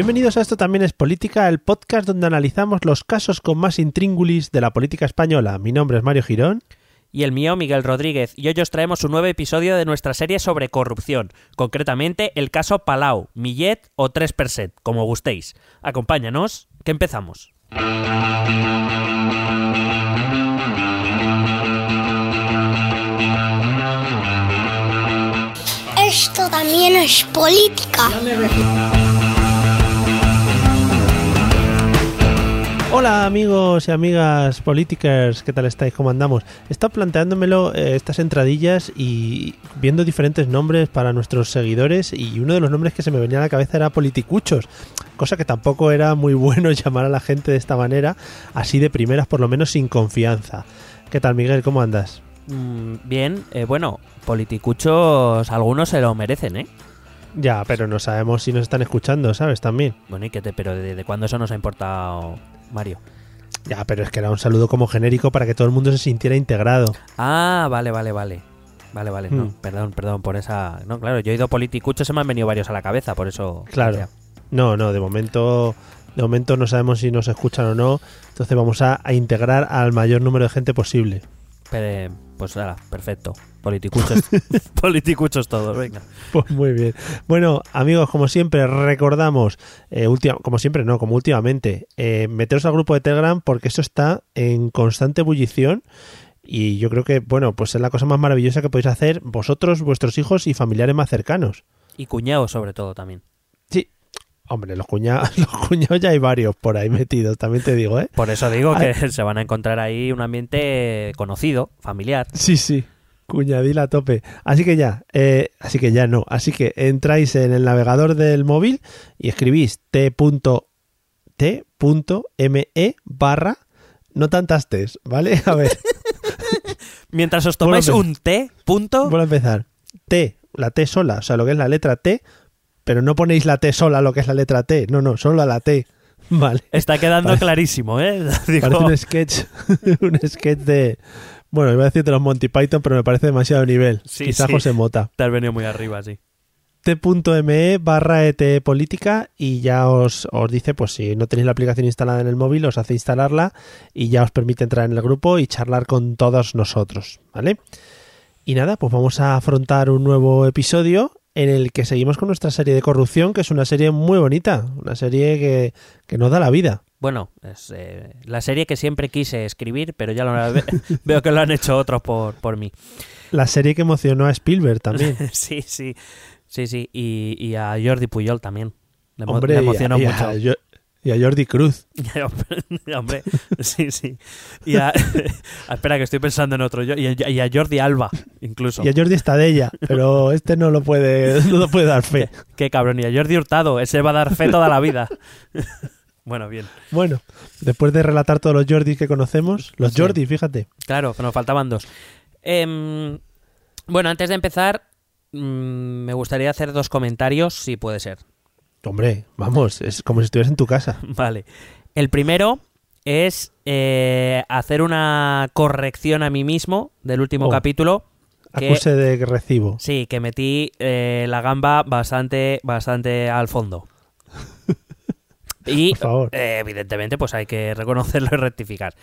Bienvenidos a Esto también es política, el podcast donde analizamos los casos con más intríngulis de la política española. Mi nombre es Mario Girón. Y el mío, Miguel Rodríguez, y hoy os traemos un nuevo episodio de nuestra serie sobre corrupción, concretamente el caso Palau, Millet o 3%, como gustéis. Acompáñanos, que empezamos. Esto también es política. Hola amigos y amigas politikers, ¿qué tal estáis? ¿Cómo andamos? He estado planteándomelo eh, estas entradillas y viendo diferentes nombres para nuestros seguidores y uno de los nombres que se me venía a la cabeza era politicuchos, cosa que tampoco era muy bueno llamar a la gente de esta manera, así de primeras por lo menos sin confianza. ¿Qué tal Miguel? ¿Cómo andas? Mm, bien, eh, bueno, politicuchos algunos se lo merecen, ¿eh? Ya, pero no sabemos si nos están escuchando, ¿sabes? También. Bueno, ¿y qué te, pero ¿desde cuándo eso nos ha importado, Mario? Ya, pero es que era un saludo como genérico para que todo el mundo se sintiera integrado. Ah, vale, vale, vale. Vale, vale, no, Hmm. perdón, perdón por esa... No, claro, yo he ido politicuchos, se me han venido varios a la cabeza, por eso... Claro. No, no, de momento, de momento no sabemos si nos escuchan o no. Entonces vamos a, a integrar al mayor número de gente posible. Pero, pues nada, perfecto. Politicuchos, politicuchos todos, venga. Pues muy bien. Bueno, amigos, como siempre, recordamos, eh, última- como siempre, no, como últimamente, eh, meteros al grupo de Telegram porque eso está en constante ebullición. Y yo creo que, bueno, pues es la cosa más maravillosa que podéis hacer vosotros, vuestros hijos y familiares más cercanos. Y cuñados sobre todo también. Hombre, los cuñados, los cuñados ya hay varios por ahí metidos, también te digo, ¿eh? Por eso digo que se van a encontrar ahí un ambiente conocido, familiar. Sí, sí. Cuñadil a tope. Así que ya, eh, así que ya no. Así que entráis en el navegador del móvil y escribís t.t.me barra no tantas tes, ¿vale? A ver, Mientras os tomáis un té, punto, vuelvo a empezar. T, la T sola, o sea, lo que es la letra T, pero no ponéis la T sola, lo que es la letra T. No, no, solo la T. Vale. está quedando Parece- clarísimo, ¿eh? Digo, Parece un sketch, un sketch de... Bueno, iba a decir de los Monty Python, pero me parece demasiado nivel. Sí, Quizá sí. José Mota. te has venido muy arriba, sí. t.me barra ET política y ya os, os dice, pues si no tenéis la aplicación instalada en el móvil, os hace instalarla y ya os permite entrar en el grupo y charlar con todos nosotros, ¿vale? Y nada, pues vamos a afrontar un nuevo episodio en el que seguimos con nuestra serie de corrupción, que es una serie muy bonita, una serie que, que nos da la vida. Bueno, es eh, la serie que siempre quise escribir, pero ya lo ve- veo que lo han hecho otros por, por mí. La serie que emocionó a Spielberg también. Sí, sí, sí, sí. Y, y a Jordi Puyol también. Le, Hombre, le y a- emocionó y a, mucho. Jo- y a Jordi Cruz. Hombre, sí, sí. Y a, espera, que estoy pensando en otro. Y a, y a Jordi Alba, incluso. Y a Jordi Estadella, pero este no lo puede, no lo puede dar fe. Qué cabrón. Y a Jordi Hurtado. Ese va a dar fe toda la vida. Bueno, bien. Bueno, después de relatar todos los Jordis que conocemos, los Sí. Jordi, fíjate. Claro, nos faltaban dos. Em, bueno, antes de empezar, mm, me gustaría hacer dos comentarios, si puede ser. Hombre, vamos, es como si estuvieras en tu casa. Vale. El primero es eh, hacer una corrección a mí mismo del último Oh. capítulo. Que, Acuse de recibo. sí, que metí eh, la gamba bastante, bastante al fondo. Y Por favor. eh, evidentemente, pues hay que reconocerlo y rectificar.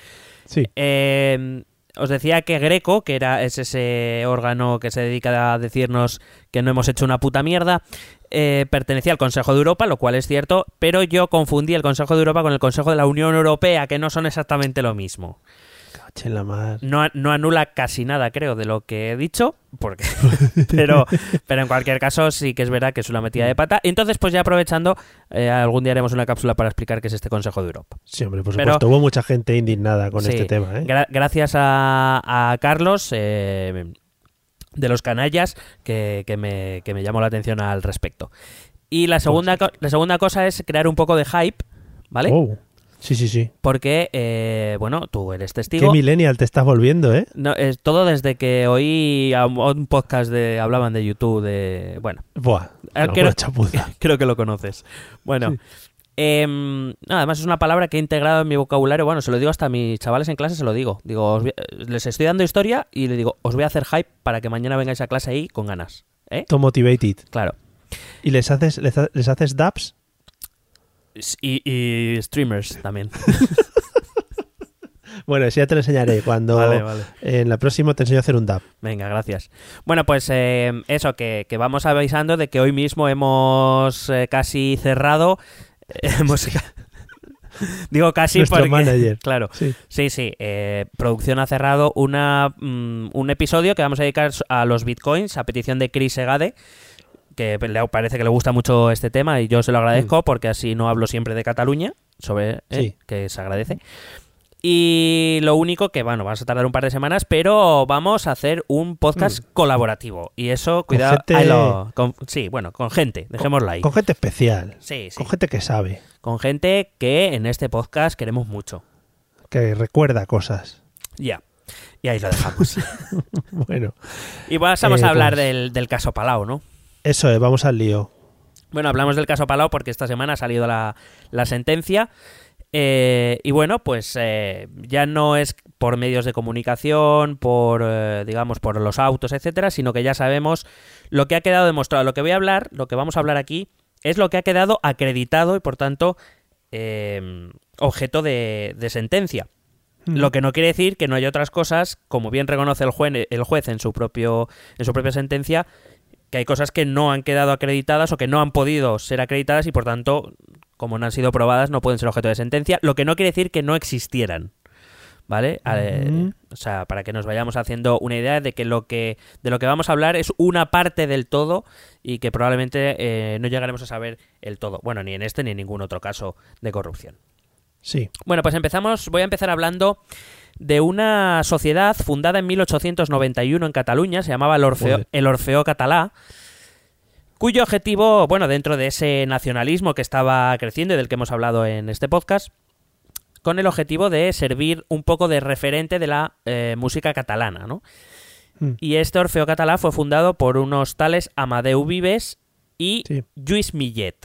Sí. Eh, os decía que Greco, que era es ese órgano que se dedica a decirnos que no hemos hecho una puta mierda, eh, pertenecía al Consejo de Europa, lo cual es cierto, pero yo confundí el Consejo de Europa con el Consejo de la Unión Europea, que no son exactamente lo mismo. Cache en la mar. No, no anula casi nada, creo, de lo que he dicho, porque pero, pero en cualquier caso sí que es verdad que es una metida de pata. Entonces, pues ya aprovechando, eh, algún día haremos una cápsula para explicar qué es este Consejo de Europa. Sí, hombre, por Pero- supuesto. Hubo mucha gente indignada con Sí, este tema, ¿eh? gra- gracias a, a Carlos eh, de los canallas que, que me, que me llamó la atención al respecto. Y la segunda, la segunda cosa es crear un poco de hype, ¿vale? Oh. Sí, sí, sí. Porque, eh, bueno, tú eres Qué testigo. millennial te estás volviendo, ¿eh? No, es todo desde que oí a un- podcast de hablaban de YouTube de bueno Buah. Ah, no, no- chapuza. creo que lo conoces bueno Sí. no, además es una palabra que he integrado en mi vocabulario bueno se lo digo hasta a mis chavales en clase se lo digo digo os voy- les estoy dando historia y les digo os voy a hacer hype para que mañana vengáis a clase ahí con ganas ¿eh? To motivated. claro ¿Y les haces, les, les haces dabs? Y, y streamers también Bueno, eso ya te lo enseñaré cuando Vale, vale. en la próxima te enseño a hacer un dab. Venga, gracias. Bueno, pues eh, eso, que, que vamos avisando de que hoy mismo hemos eh, casi cerrado. eh, hemos- Digo casi Nuestro porque. manager. Claro. Sí. Sí, sí. eh, producción ha cerrado una, mm, un episodio que vamos a dedicar a los bitcoins a petición de Chris Egade. Que le parece que le gusta mucho este tema y yo se lo agradezco porque así no hablo siempre de Cataluña, sobre eh, que se agradece. Y lo único que, bueno, vamos a tardar un par de semanas, pero vamos a hacer un podcast colaborativo. Y eso, cuidado. gente- ahí lo- con- sí, bueno, con gente, dejémoslo ahí. Con gente especial. Sí, sí. Con gente que sabe, Con gente que en este podcast queremos mucho. que recuerda cosas. Ya. Y ahí lo dejamos. Bueno, y pasamos Eh, a hablar pues- del, del caso Palau, ¿no? Eso es, vamos al lío. Bueno, hablamos del caso Palau porque esta semana ha salido la, la sentencia. Eh, y bueno, pues eh, ya no es por medios de comunicación, por, eh, digamos, por los autos, etcétera, sino que ya sabemos lo que ha quedado demostrado. Lo que voy a hablar, lo que vamos a hablar aquí, es lo que ha quedado acreditado y por tanto eh, objeto de, de sentencia. Lo que no quiere decir que no haya otras cosas, como bien reconoce el juez, el juez en su propio en su propia sentencia, que hay cosas que no han quedado acreditadas o que no han podido ser acreditadas y por tanto, como no han sido probadas, no pueden ser objeto de sentencia. Lo que no quiere decir que no existieran. ¿Vale? Ujú. o sea, para que nos vayamos haciendo una idea de que lo que de lo que vamos a hablar es una parte del todo y que probablemente eh, no llegaremos a saber el todo. Bueno, ni en este ni en ningún otro caso de corrupción. Sí. Bueno, pues empezamos. Voy a empezar hablando de una sociedad fundada en 1891 en Cataluña, se llamaba el Orfeo, el Orfeo Catalá, cuyo objetivo, bueno, dentro de ese nacionalismo que estaba creciendo y del que hemos hablado en este podcast, con el objetivo de servir un poco de referente de la eh, música catalana, ¿no? Mm. Y este Orfeo Catalá fue fundado por unos tales Amadeu Vives y Sí. Lluís Millet.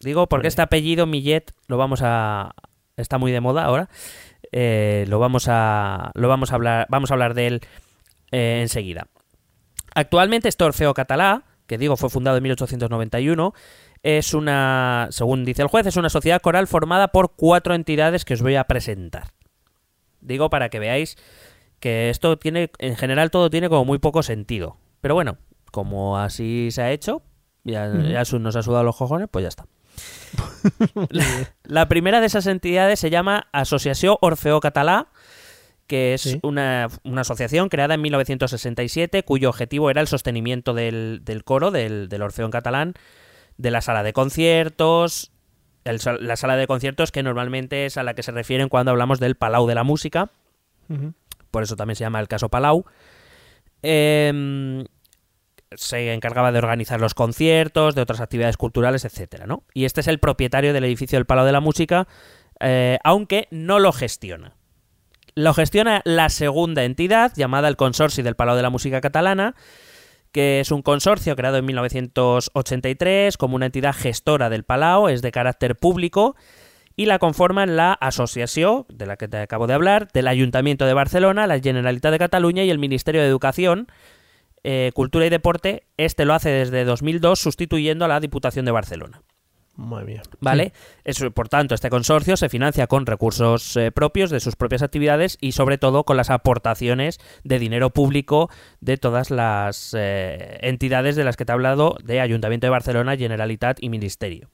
Digo porque Vale. este apellido Millet lo vamos a está muy de moda ahora. Eh, lo vamos a lo vamos a hablar vamos a hablar de él eh, enseguida. Actualmente este Orfeo Catalá, que digo fue fundado en 1891, es una, según dice el juez, es una sociedad coral formada por cuatro entidades que os voy a presentar. Digo para que veáis que esto tiene, en general todo tiene como muy poco sentido. Pero bueno, como así se ha hecho, ya, ya nos ha sudado los cojones, pues ya está. la, la primera de esas entidades se llama Asociació Orfeo Catalá, que es Sí. una, una asociación creada en 1967 cuyo objetivo era el sostenimiento del, del coro, del, del Orfeo en catalán, de la sala de conciertos, el la sala de conciertos que normalmente es a la que se refieren cuando hablamos del Palau de la Música, por eso también se llama el caso Palau. Eh, se encargaba de organizar los conciertos, de otras actividades culturales, etcétera, ¿no? Y este es el propietario del edificio del Palau de la Música, eh, aunque no lo gestiona. Lo gestiona la segunda entidad, llamada el Consorcio del Palau de la Música Catalana, que es un consorcio creado en 1983 como una entidad gestora del Palau, es de carácter público y la conforman la Asociación, de la que te acabo de hablar, del Ayuntamiento de Barcelona, la Generalitat de Cataluña y el Ministerio de Educación, eh, Cultura y Deporte. Este lo hace desde 2002 sustituyendo a la Diputación de Barcelona. Madre mía. ¿Vale? Eso, por tanto, este consorcio se financia con recursos eh, propios de sus propias actividades y sobre todo con las aportaciones de dinero público de todas las eh, entidades de las que te he hablado de Ayuntamiento de Barcelona, Generalitat y Ministerio.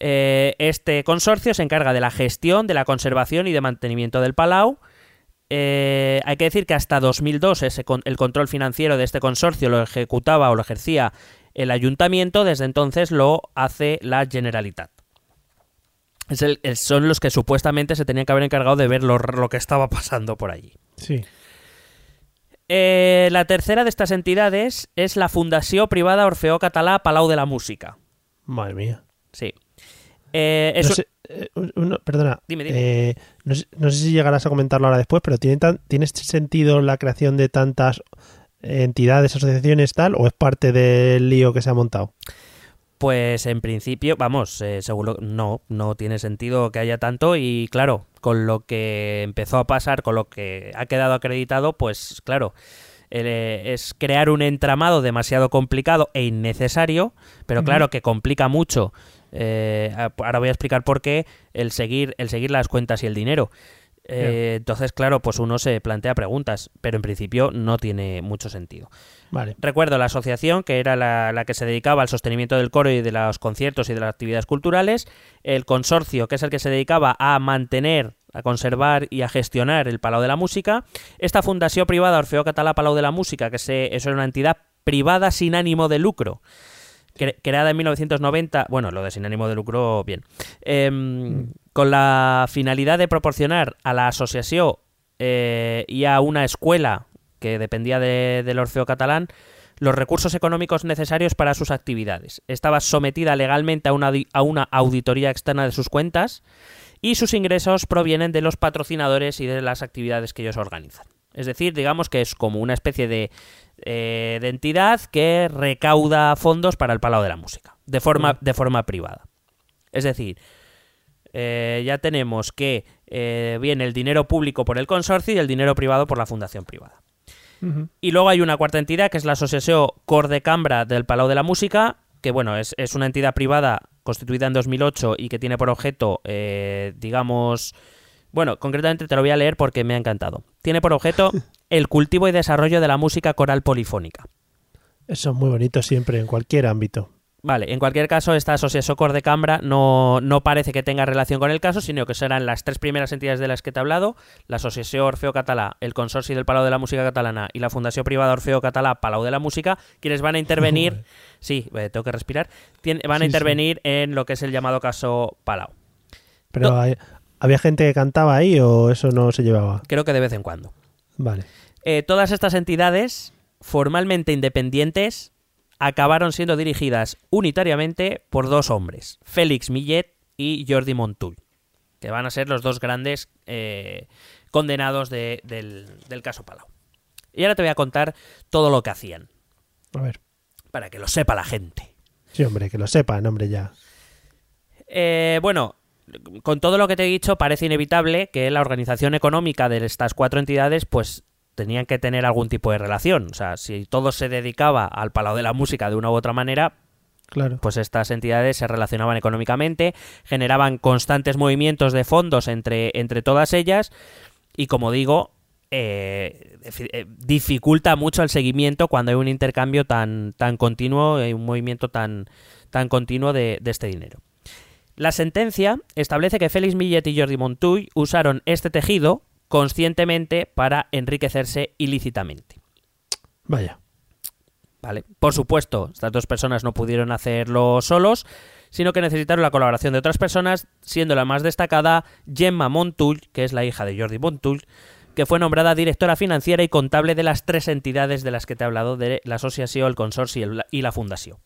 Eh, este consorcio se encarga de la gestión, de la conservación y de mantenimiento del Palau. Eh, hay que decir que hasta 2002 ese con- el control financiero de este consorcio lo ejecutaba o lo ejercía el ayuntamiento, desde entonces lo hace la Generalitat. Es el- el- son los que supuestamente se tenían que haber encargado de ver lo, lo que estaba pasando por allí. Sí. Eh, la tercera de estas entidades es la Fundació Privada Orfeó Català Palau de la Música. Madre mía. Sí. Eh, es No un- sé, eh, uno- perdona. Dime, dime. Eh, no, sé, no sé si llegarás a comentarlo ahora después, pero ¿tiene, tan- ¿tiene sentido la creación de tantas entidades, asociaciones, tal, o es parte del lío que se ha montado? Pues en principio, vamos, eh, seguro no, no tiene sentido que haya tanto y claro, con lo que empezó a pasar, con lo que ha quedado acreditado, pues claro, eh, es crear un entramado demasiado complicado e innecesario, pero claro que complica mucho. Eh, ahora voy a explicar por qué el seguir, el seguir las cuentas y el dinero. Eh, Entonces, claro, pues uno se plantea preguntas, pero en principio no tiene mucho sentido. Vale. Recuerdo la asociación, que era la, la que se dedicaba al sostenimiento del coro y de los conciertos y de las actividades culturales, el consorcio, que es el que se dedicaba a mantener, a conservar y a gestionar el Palau de la Música, esta fundación privada Orfeo Català Palau de la Música, que se, eso era una entidad privada sin ánimo de lucro, cre- creada en 1990, bueno, lo de sin ánimo de lucro, bien, Em, con la finalidad de proporcionar a la asociación eh, y a una escuela que dependía de- del Orfeo Catalán los recursos económicos necesarios para sus actividades. Estaba sometida legalmente a una, a una auditoría externa de sus cuentas y sus ingresos provienen de los patrocinadores y de las actividades que ellos organizan. Es decir, digamos que es como una especie de, eh, de entidad que recauda fondos para el Palau de la Música, de forma, de forma privada. Es decir, eh, ya tenemos que eh, viene el dinero público por el consorcio y el dinero privado por la fundación privada. Y luego hay una cuarta entidad que es la Asociación Cor de Cambra del Palau de la Música, que bueno, es, es una entidad privada constituida en 2008 y que tiene por objeto, eh, digamos, bueno, concretamente te lo voy a leer porque me ha encantado. Tiene por objeto el cultivo y desarrollo de la música coral polifónica. Eso es muy bonito siempre, en cualquier ámbito. Vale, en cualquier caso, esta asociación Cor de Cambra no, no parece que tenga relación con el caso, sino que serán las tres primeras entidades de las que te he hablado, la Asociación Orfeo Català, el Consorcio del Palau de la Música Catalana y la Fundación Privada Orfeo Català Palau de la Música, quienes van a intervenir, sí, eh, tengo que respirar, van a Sí, sí. intervenir en lo que es el llamado caso Palau. Pero hay- ¿había gente que cantaba ahí o eso no se llevaba? Creo que de vez en cuando. Vale. Eh, todas estas entidades, formalmente independientes, acabaron siendo dirigidas unitariamente por dos hombres, Félix Millet y Jordi Montull, que van a ser los dos grandes eh, condenados de- del, del caso Palau. Y ahora te voy a contar todo lo que hacían, A ver. para que lo sepa la gente. Sí, hombre, que lo sepan, hombre, ya. Eh, bueno, con todo lo que te he dicho, parece inevitable que la organización económica de estas cuatro entidades, pues tenían que tener algún tipo de relación. O sea, si todo se dedicaba al Palau de la Música de una u otra manera, Claro. pues estas entidades se relacionaban económicamente, generaban constantes movimientos de fondos entre, entre todas ellas y como digo, eh, eh, dificulta mucho el seguimiento cuando hay un intercambio tan, tan continuo y un movimiento tan, tan continuo de, de este dinero. La sentencia establece que Félix Millet y Jordi Montull usaron este tejido conscientemente para enriquecerse ilícitamente. Vaya. ¿Vale? Por supuesto, estas dos personas no pudieron hacerlo solos, sino que necesitaron la colaboración de otras personas, siendo la más destacada Gemma Montull, que es la hija de Jordi Montull, que fue nombrada directora financiera y contable de las tres entidades de las que te he hablado, de la asociación, el consorcio y la fundación.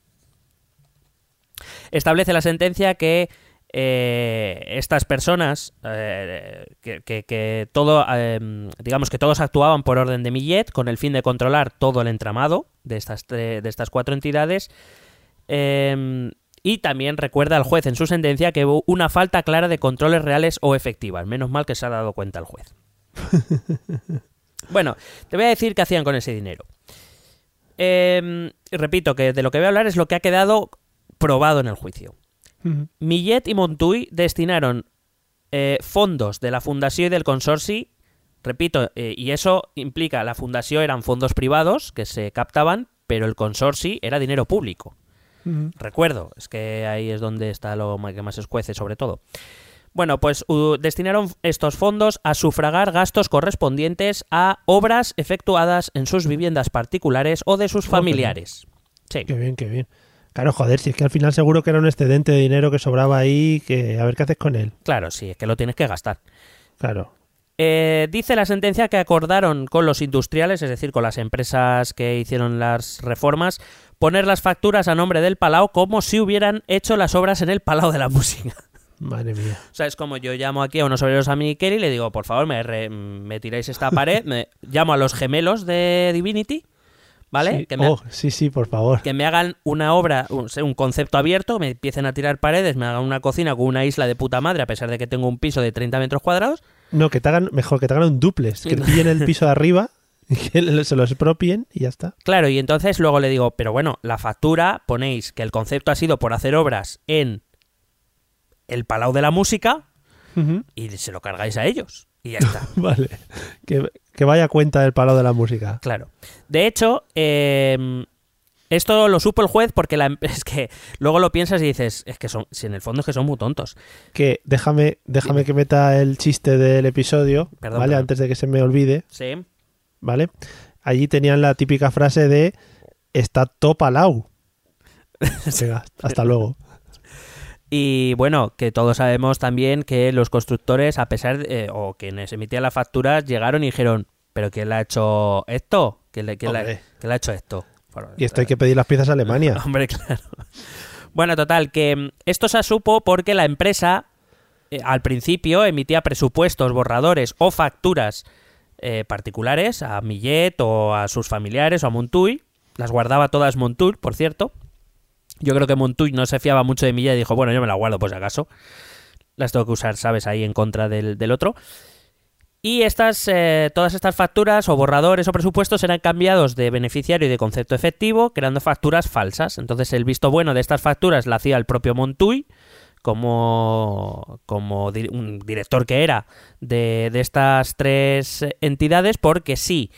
Establece la sentencia que eh, estas personas, eh, que, que- que todo, eh, digamos que todos actuaban por orden de Millet con el fin de controlar todo el entramado de estas, de estas cuatro entidades. eh, y también recuerda al juez en su sentencia que hubo una falta clara de controles reales o efectivas. Menos mal que se ha dado cuenta el juez. bueno, te voy a decir qué hacían con ese dinero. Eh, repito que de lo que voy a hablar es lo que ha quedado probado en el juicio. Millet y Montuy destinaron eh, fondos de la fundación y del consorci, repito, eh, y eso implica, la fundación eran fondos privados que se captaban, pero el consorci era dinero público. Recuerdo, es que ahí es donde está lo que más se escuece, sobre todo. Bueno, pues destinaron estos fondos a sufragar gastos correspondientes a obras efectuadas en sus viviendas particulares o de sus familiares. Sí. Qué bien, qué bien. Claro, joder, si es que al final seguro que era un excedente de dinero que sobraba ahí, que a ver qué haces con él. Claro, sí, es que lo tienes que gastar. Claro. Eh, dice la sentencia que acordaron con los industriales, es decir, con las empresas que hicieron las reformas, poner las facturas a nombre del Palau como si hubieran hecho las obras en el Palau de la Música. Madre mía. O sea, es como yo llamo aquí a unos obreros a Miquel y le digo, por favor, me, re- me tiráis esta pared, me llamo a los gemelos de Divinity, ¿vale? Sí. Que, me, Oh, sí, sí, por favor. que me hagan una obra, un, un concepto abierto, me empiecen a tirar paredes, me hagan una cocina con una isla de puta madre, a pesar de que tengo un piso de 30 metros cuadrados. No, que te hagan, mejor que te hagan un duplex, que pillen el piso de arriba, que se lo expropien y ya está. Claro, y entonces luego le digo, pero bueno, la factura ponéis que el concepto ha sido por hacer obras en el Palau de la Música y se lo cargáis a ellos. Y ya está. Vale. Que, que vaya cuenta del palo de la música. Claro. De hecho, eh, esto lo supo el juez porque la, em- es que luego lo piensas y dices, es que son, si en el fondo es que son muy tontos. Que déjame, déjame que meta el chiste del episodio, Perdón, ¿vale? perdón. Antes de que se me olvide, Sí. ¿vale? Allí tenían la típica frase de está topalau. Venga, hasta luego. Y bueno, que todos sabemos también que los constructores, a pesar de, eh, o quienes emitían las facturas, llegaron y dijeron, ¿pero quién le ha hecho esto? ¿Quién le, quién le- quién le ha hecho esto? Bueno, Y esto hay que pedir las piezas a Alemania. Hombre, claro. Bueno, total, que mm, esto se supo porque la empresa eh, al principio emitía presupuestos, borradores o facturas eh, particulares a Millet o a sus familiares o a Montuy. Las guardaba todas Montuy, por cierto. Yo creo que Montuy no se fiaba mucho de Millet y dijo, bueno, yo me la guardo por si acaso. Las tengo que usar, ¿sabes? Ahí en contra del, del otro. Y estas, eh, todas estas facturas o borradores o presupuestos eran cambiados de beneficiario y de concepto efectivo, creando facturas falsas. Entonces el visto bueno de estas facturas la hacía el propio Montuy, como, como un director que era de, de estas tres entidades, porque sí,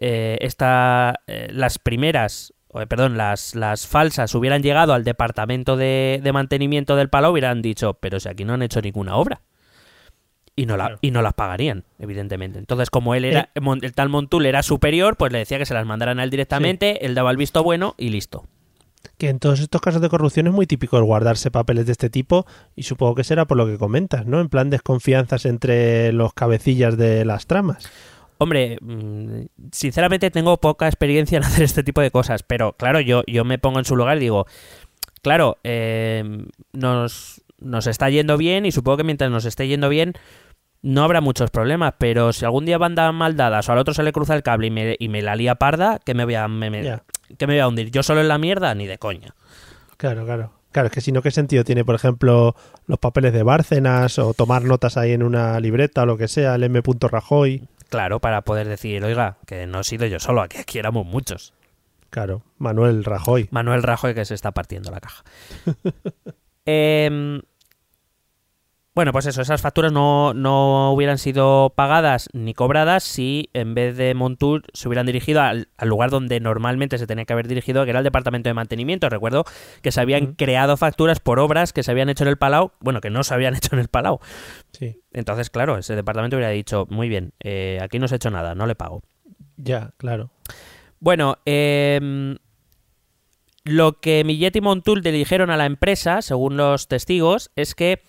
eh, esta, eh, las primeras, perdón, las, las falsas hubieran llegado al departamento de, de mantenimiento del Palau, hubieran dicho, pero si aquí no han hecho ninguna obra y no, la, Claro. y no las pagarían, evidentemente. Entonces, como él era, Mon- el tal Montul era superior, pues le decía que se las mandaran a él directamente, él daba el visto bueno y listo. Que en todos estos casos de corrupción es muy típico el guardarse papeles de este tipo y supongo que será por lo que comentas, ¿no? En plan desconfianzas entre los cabecillas de las tramas. Hombre, mm, sinceramente tengo poca experiencia en hacer este tipo de cosas, pero claro, yo, yo me pongo en su lugar y digo, claro, eh, nos, nos está yendo bien y supongo que mientras nos esté yendo bien no habrá muchos problemas, pero si algún día van mal dadas o al otro se le cruza el cable y me, y me la lía parda, que me voy a, me- que me voy a hundir? ¿Yo solo en la mierda? Ni de coña. Claro, claro. Claro, es que si no, ¿qué sentido tiene, por ejemplo, los papeles de Bárcenas o tomar notas ahí en una libreta o lo que sea, el M. Rajoy? Claro, para poder decir, oiga, que no he sido yo solo, aquí, aquí éramos muchos. Claro, Manuel Rajoy. Manuel Rajoy que se está partiendo la caja. Em, bueno, pues eso, esas facturas no, no hubieran sido pagadas ni cobradas si en vez de Montour se hubieran dirigido al, al lugar donde normalmente se tenía que haber dirigido, que era el departamento de mantenimiento. Recuerdo que se habían creado facturas por obras que se habían hecho en el Palau, bueno, que no se habían hecho en el Palau. Sí, Entonces, claro, ese departamento hubiera dicho, muy bien, eh, aquí no se ha hecho nada, no le pago. ya, claro. Bueno, em, lo que Millet y Montul le dijeron a la empresa, según los testigos, es que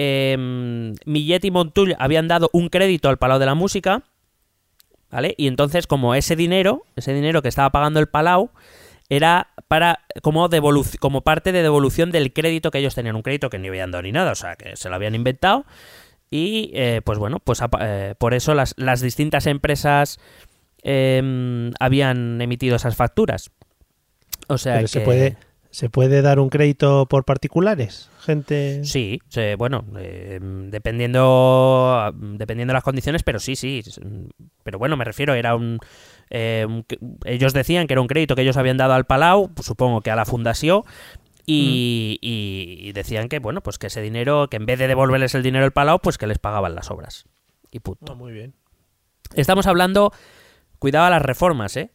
em, Millet y Montul habían dado un crédito al Palau de la Música ¿vale? Y entonces, como ese dinero, ese dinero que estaba pagando el Palau, era para como como parte de devolución del crédito que ellos tenían, un crédito que ni habían dado ni nada, o sea, que se lo habían inventado. Y eh, pues bueno, pues eh, por eso las, las distintas empresas em, habían emitido esas facturas. O sea, Pero que... se puede se puede dar un crédito por particulares, gente. Sí, se- bueno, eh, dependiendo dependiendo de las condiciones, pero sí, sí. Pero bueno, me refiero, era un, eh, un- ellos decían que era un crédito que ellos habían dado al Palau, pues supongo que a la fundación. Y, y- y decían que, bueno, pues que ese dinero, que en vez de devolverles el dinero al Palau, pues que les pagaban las obras. Y punto. Ah, muy bien. Estamos hablando, cuidado a las reformas, ¿eh?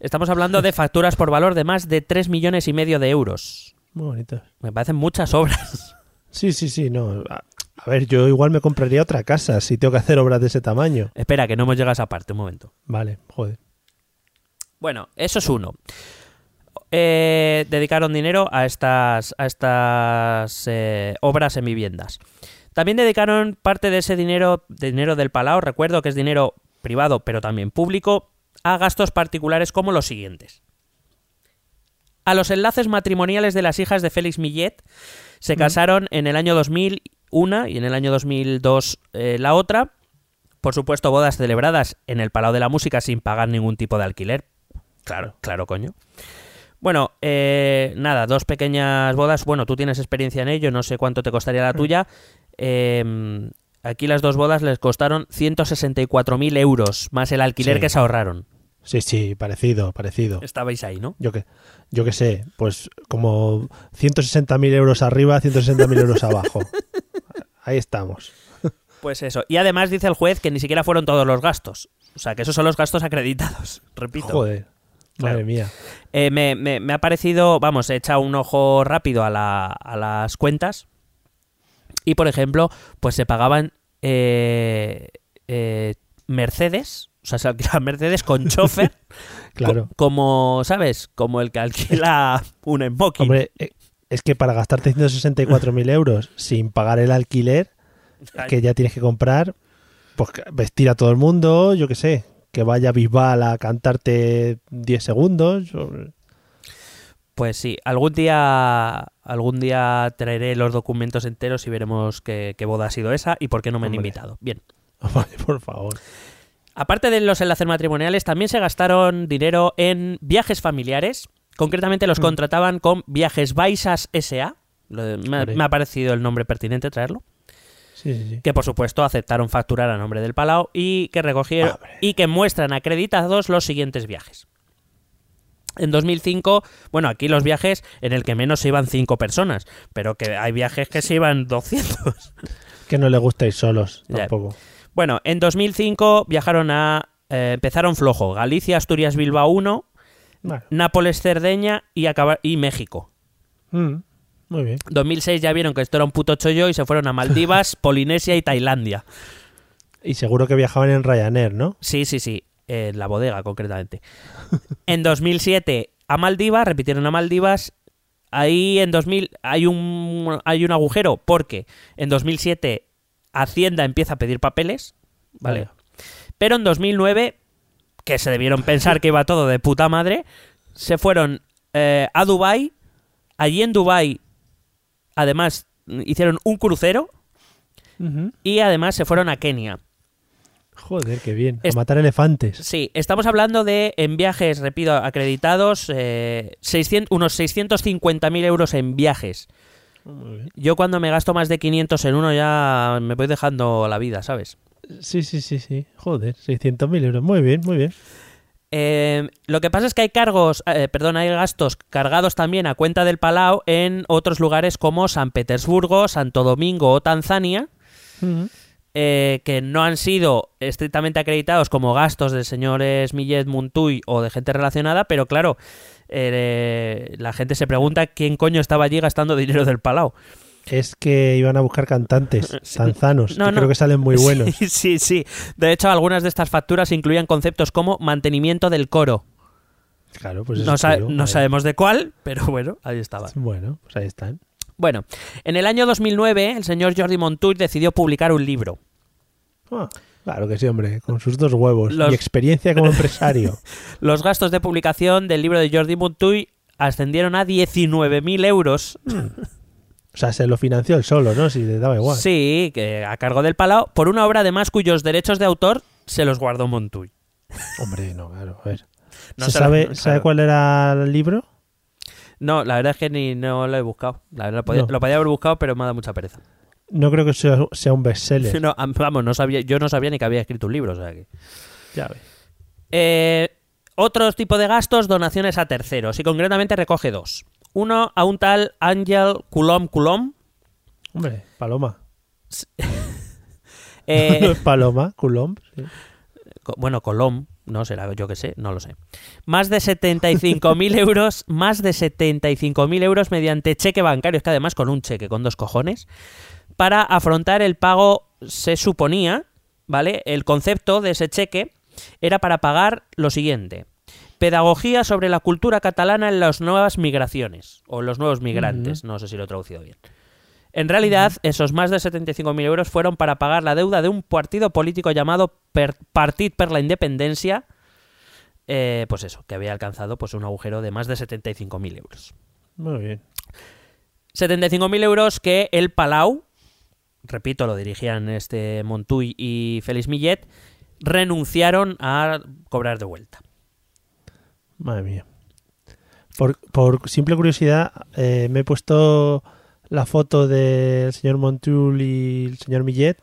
Estamos hablando de facturas por valor de más de 3 millones y medio de euros. Muy bonito. Me parecen muchas obras. Sí, sí, sí, no. A, a ver, yo igual me compraría otra casa si tengo que hacer obras de ese tamaño. Espera, que no hemos llegado a esa parte, un momento. Vale, joder. Bueno, eso es uno. Eh, dedicaron dinero a estas, a estas eh, obras en viviendas. También dedicaron parte de ese dinero, de dinero del Palau, recuerdo que es dinero privado, pero también público, a gastos particulares como los siguientes. A los enlaces matrimoniales de las hijas de Félix Millet se casaron en el año 2000 una y en el año 2002 eh, la otra. Por supuesto, bodas celebradas en el Palau de la Música sin pagar ningún tipo de alquiler. Claro, claro, coño. Bueno, eh, nada, dos pequeñas bodas. Bueno, tú tienes experiencia en ello, no sé cuánto te costaría la tuya. Eh, aquí las dos bodas les costaron 164.000 euros, más el alquiler Sí. que se ahorraron. Sí, sí, parecido, parecido. Estabais ahí, ¿no? Yo que, yo que sé, pues como 160.000 euros arriba, 160.000 euros abajo. Ahí estamos. Pues eso. Y además dice el juez que ni siquiera fueron todos los gastos. O sea, que esos son los gastos acreditados. Repito. Joder. Claro. Madre mía. Eh, me, me- me ha parecido, vamos, he echado un ojo rápido a, la- a las cuentas y, por ejemplo, pues se pagaban eh, eh, Mercedes, o sea, se alquilaban Mercedes con chofer, Claro. co- como, ¿sabes? Como el que alquila un smoking. Hombre, eh, es que para gastarte 164.000 euros sin pagar el alquiler, que ya tienes que comprar, pues vestir a todo el mundo, yo qué sé, que vaya Bisbal a cantarte 10 segundos. Pues sí, algún día, algún día traeré los documentos enteros y veremos qué, qué boda ha sido esa y por qué no me han invitado. Bien. Vale, por favor. Aparte de los enlaces matrimoniales, también se gastaron dinero en viajes familiares. Concretamente los Mm. contrataban con Viajes Baisas S.A. De- me, ha- Hombre. me ha parecido el nombre pertinente traerlo. Sí, sí, sí. Que por supuesto aceptaron facturar a nombre del Palau y que recogieron y que muestran acreditados los siguientes viajes. En 2005, bueno, aquí los viajes en el que menos se iban cinco personas, pero que hay viajes que se iban 200. Que no le gusta ir solos, Ya. Bueno, en 2005 viajaron a... eh, empezaron flojo. Galicia, Asturias, Bilbao 1, Bueno, Nápoles, Cerdeña y, acabar, y México. mm, muy bien. 2006 ya vieron que esto era un puto chollo y se fueron a Maldivas, Polinesia y Tailandia. Y seguro que viajaban en Ryanair, ¿no? Sí, sí, sí. En la bodega, concretamente. En 2007 a Maldivas, repitieron a Maldivas. Ahí en 2000 hay un, hay un agujero porque en 2007 Hacienda empieza a pedir papeles. ¿vale? Vale. Pero en 2009, que se debieron pensar que iba todo de puta madre, se fueron eh, a Dubai. Allí en Dubai, además, hicieron un crucero y además se fueron a Kenia. Joder, qué bien. Es- A matar elefantes. Sí, estamos hablando de en viajes, repito, acreditados, eh, 600 unos 650.000 euros en viajes. Muy bien. Yo cuando me gasto más de 500 en uno ya me voy dejando la vida, ¿sabes? Sí, sí, sí, sí. Joder, 600.000 euros. Muy bien, muy bien. Eh, lo que pasa es que hay cargos, eh, perdón, hay gastos cargados también a cuenta del Palau en otros lugares como San Petersburgo, Santo Domingo o Tanzania, eh, que no han sido estrictamente acreditados como gastos de señores Millet, Montuy o de gente relacionada, pero claro, eh, la gente se pregunta quién coño estaba allí gastando dinero del Palau. Es que iban a buscar cantantes tanzanos, No, que no. creo que salen muy buenos. Sí, sí, sí. De hecho, algunas de estas facturas incluían conceptos como mantenimiento del coro. Claro, pues No, sa- creo. no sabemos de cuál, pero bueno, ahí estaba. Bueno, pues ahí están. Bueno, en el año 2009 el señor Jordi Montuy decidió publicar un libro. Ah, Claro que sí, hombre, con sus dos huevos Los- y experiencia como empresario. Los gastos de publicación del libro de Jordi Montuy ascendieron a 19.000 euros. O sea, se lo financió él solo, ¿no? Si le daba igual. Sí, que a cargo del Palau, por una obra además cuyos derechos de autor se los guardó Montuy. Hombre, no, claro, a ver. No ¿Se lo- sabe, no, sabe claro. cuál era el libro? No, la verdad es que ni no lo he buscado. La verdad, lo podía, No. lo podía haber buscado, pero me ha dado mucha pereza. No creo que sea, sea un bestseller. No, am- vamos, no sabía, yo no sabía ni que había escrito un libro, o sea que... Ya ves. Eh, otros tipos de gastos, donaciones a terceros, y concretamente recoge dos. Uno a un tal Ángel Coulomb Coulomb. Hombre, Paloma. eh, Paloma, Coulomb. sí. bueno, Colom, no será, yo que sé, no lo sé. Más de 75.000 euros, más de 75.000 euros mediante cheque bancario, es que además con un cheque, con dos cojones, para afrontar el pago, se suponía, ¿vale? El concepto de ese cheque era para pagar lo siguiente. Pedagogía sobre la cultura catalana en las nuevas migraciones, o los nuevos migrantes, no sé si lo he traducido bien. En realidad, esos más de 75.000 euros fueron para pagar la deuda de un partido político llamado per Partit per la Independencia, eh, pues eso, que había alcanzado pues un agujero de más de 75.000 euros. Muy bien. 75.000 euros que el Palau, repito, lo dirigían este Montuy y Félix Millet, renunciaron a cobrar de vuelta. Madre mía. Por, por simple curiosidad, eh, me he puesto la foto del señor Montul y el señor Millet.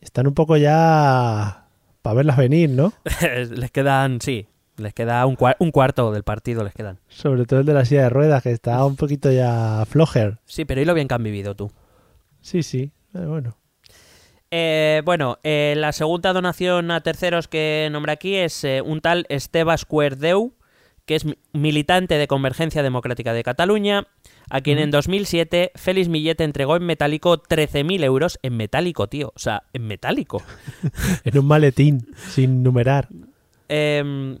Están un poco ya para verlas venir, ¿no? les quedan, sí, les queda un, cua- un cuarto del partido, les quedan. Sobre todo el de la silla de ruedas, que está un poquito ya flojer. Sí, pero y lo bien que han vivido tú. Sí, sí. Eh, bueno. Eh, bueno, eh, la segunda donación a terceros que nombra aquí es eh, un tal Esteba Squerdeu, que es mi- militante de Convergencia Democrática de Cataluña, a quien en 2007 Félix Millet entregó en metálico 13.000 euros. En metálico, tío. O sea, en metálico. En un maletín, sin numerar. Em,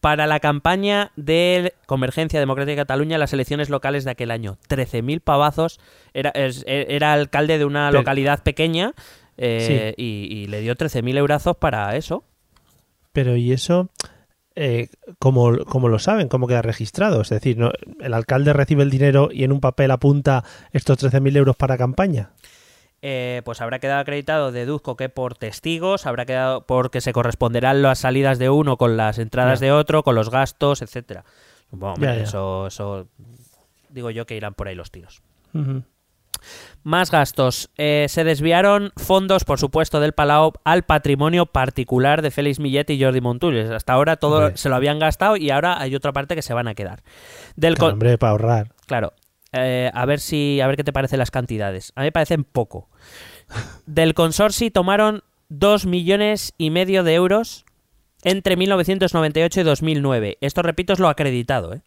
para la campaña de Convergencia Democrática de Cataluña en las elecciones locales de aquel año. 13.000 pavazos. Era, es- era alcalde de una Pero- localidad pequeña eh, y, y le dio 13.000 eurazos para eso. Pero ¿y eso eh, cómo, cómo lo saben? ¿Cómo queda registrado? Es decir, ¿no? el alcalde recibe el dinero y en un papel apunta estos 13.000 euros para campaña. Eh, pues habrá quedado acreditado, deduzco que por testigos, habrá quedado porque se corresponderán las salidas de uno con las entradas de otro, con los gastos, etcétera. Bueno. Eso, eso digo yo que irán por ahí los tiros. Más gastos. Eh, se desviaron fondos, por supuesto, del Palau al patrimonio particular de Félix Millet y Jordi Montules. Hasta ahora todo Hombre. se lo habían gastado y ahora hay otra parte que se van a quedar. Del Claro, hombre, para ahorrar. Claro. Eh, a ver si a ver qué te parecen las cantidades. A mí me parecen poco. Del consorcio tomaron dos millones y medio de euros entre 1998 y 2009. Esto, repito, es lo acreditado, ¿eh?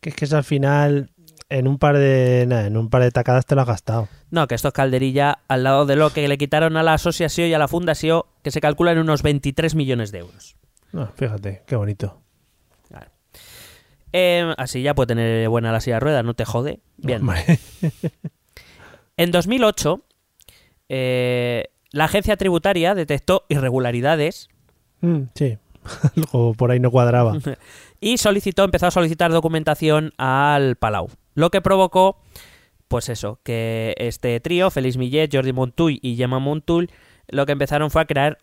Que es que eso al final, en un par de nada, en un par de tacadas te lo has gastado. No, que esto es calderilla al lado de lo que le quitaron a la asociación y a la fundación, que se calcula en unos 23 millones de euros. No, fíjate, qué bonito. Claro. Eh, así ya puede tener buena la silla de ruedas, no te jode. Bien. En 2008, eh, la agencia tributaria detectó irregularidades Mm, sí, algo por ahí no cuadraba. y solicitó, empezó a solicitar documentación al Palau. Lo que provocó, pues eso, que este trío, Félix Millet, Jordi Montuy y Gemma Montul, lo que empezaron fue a crear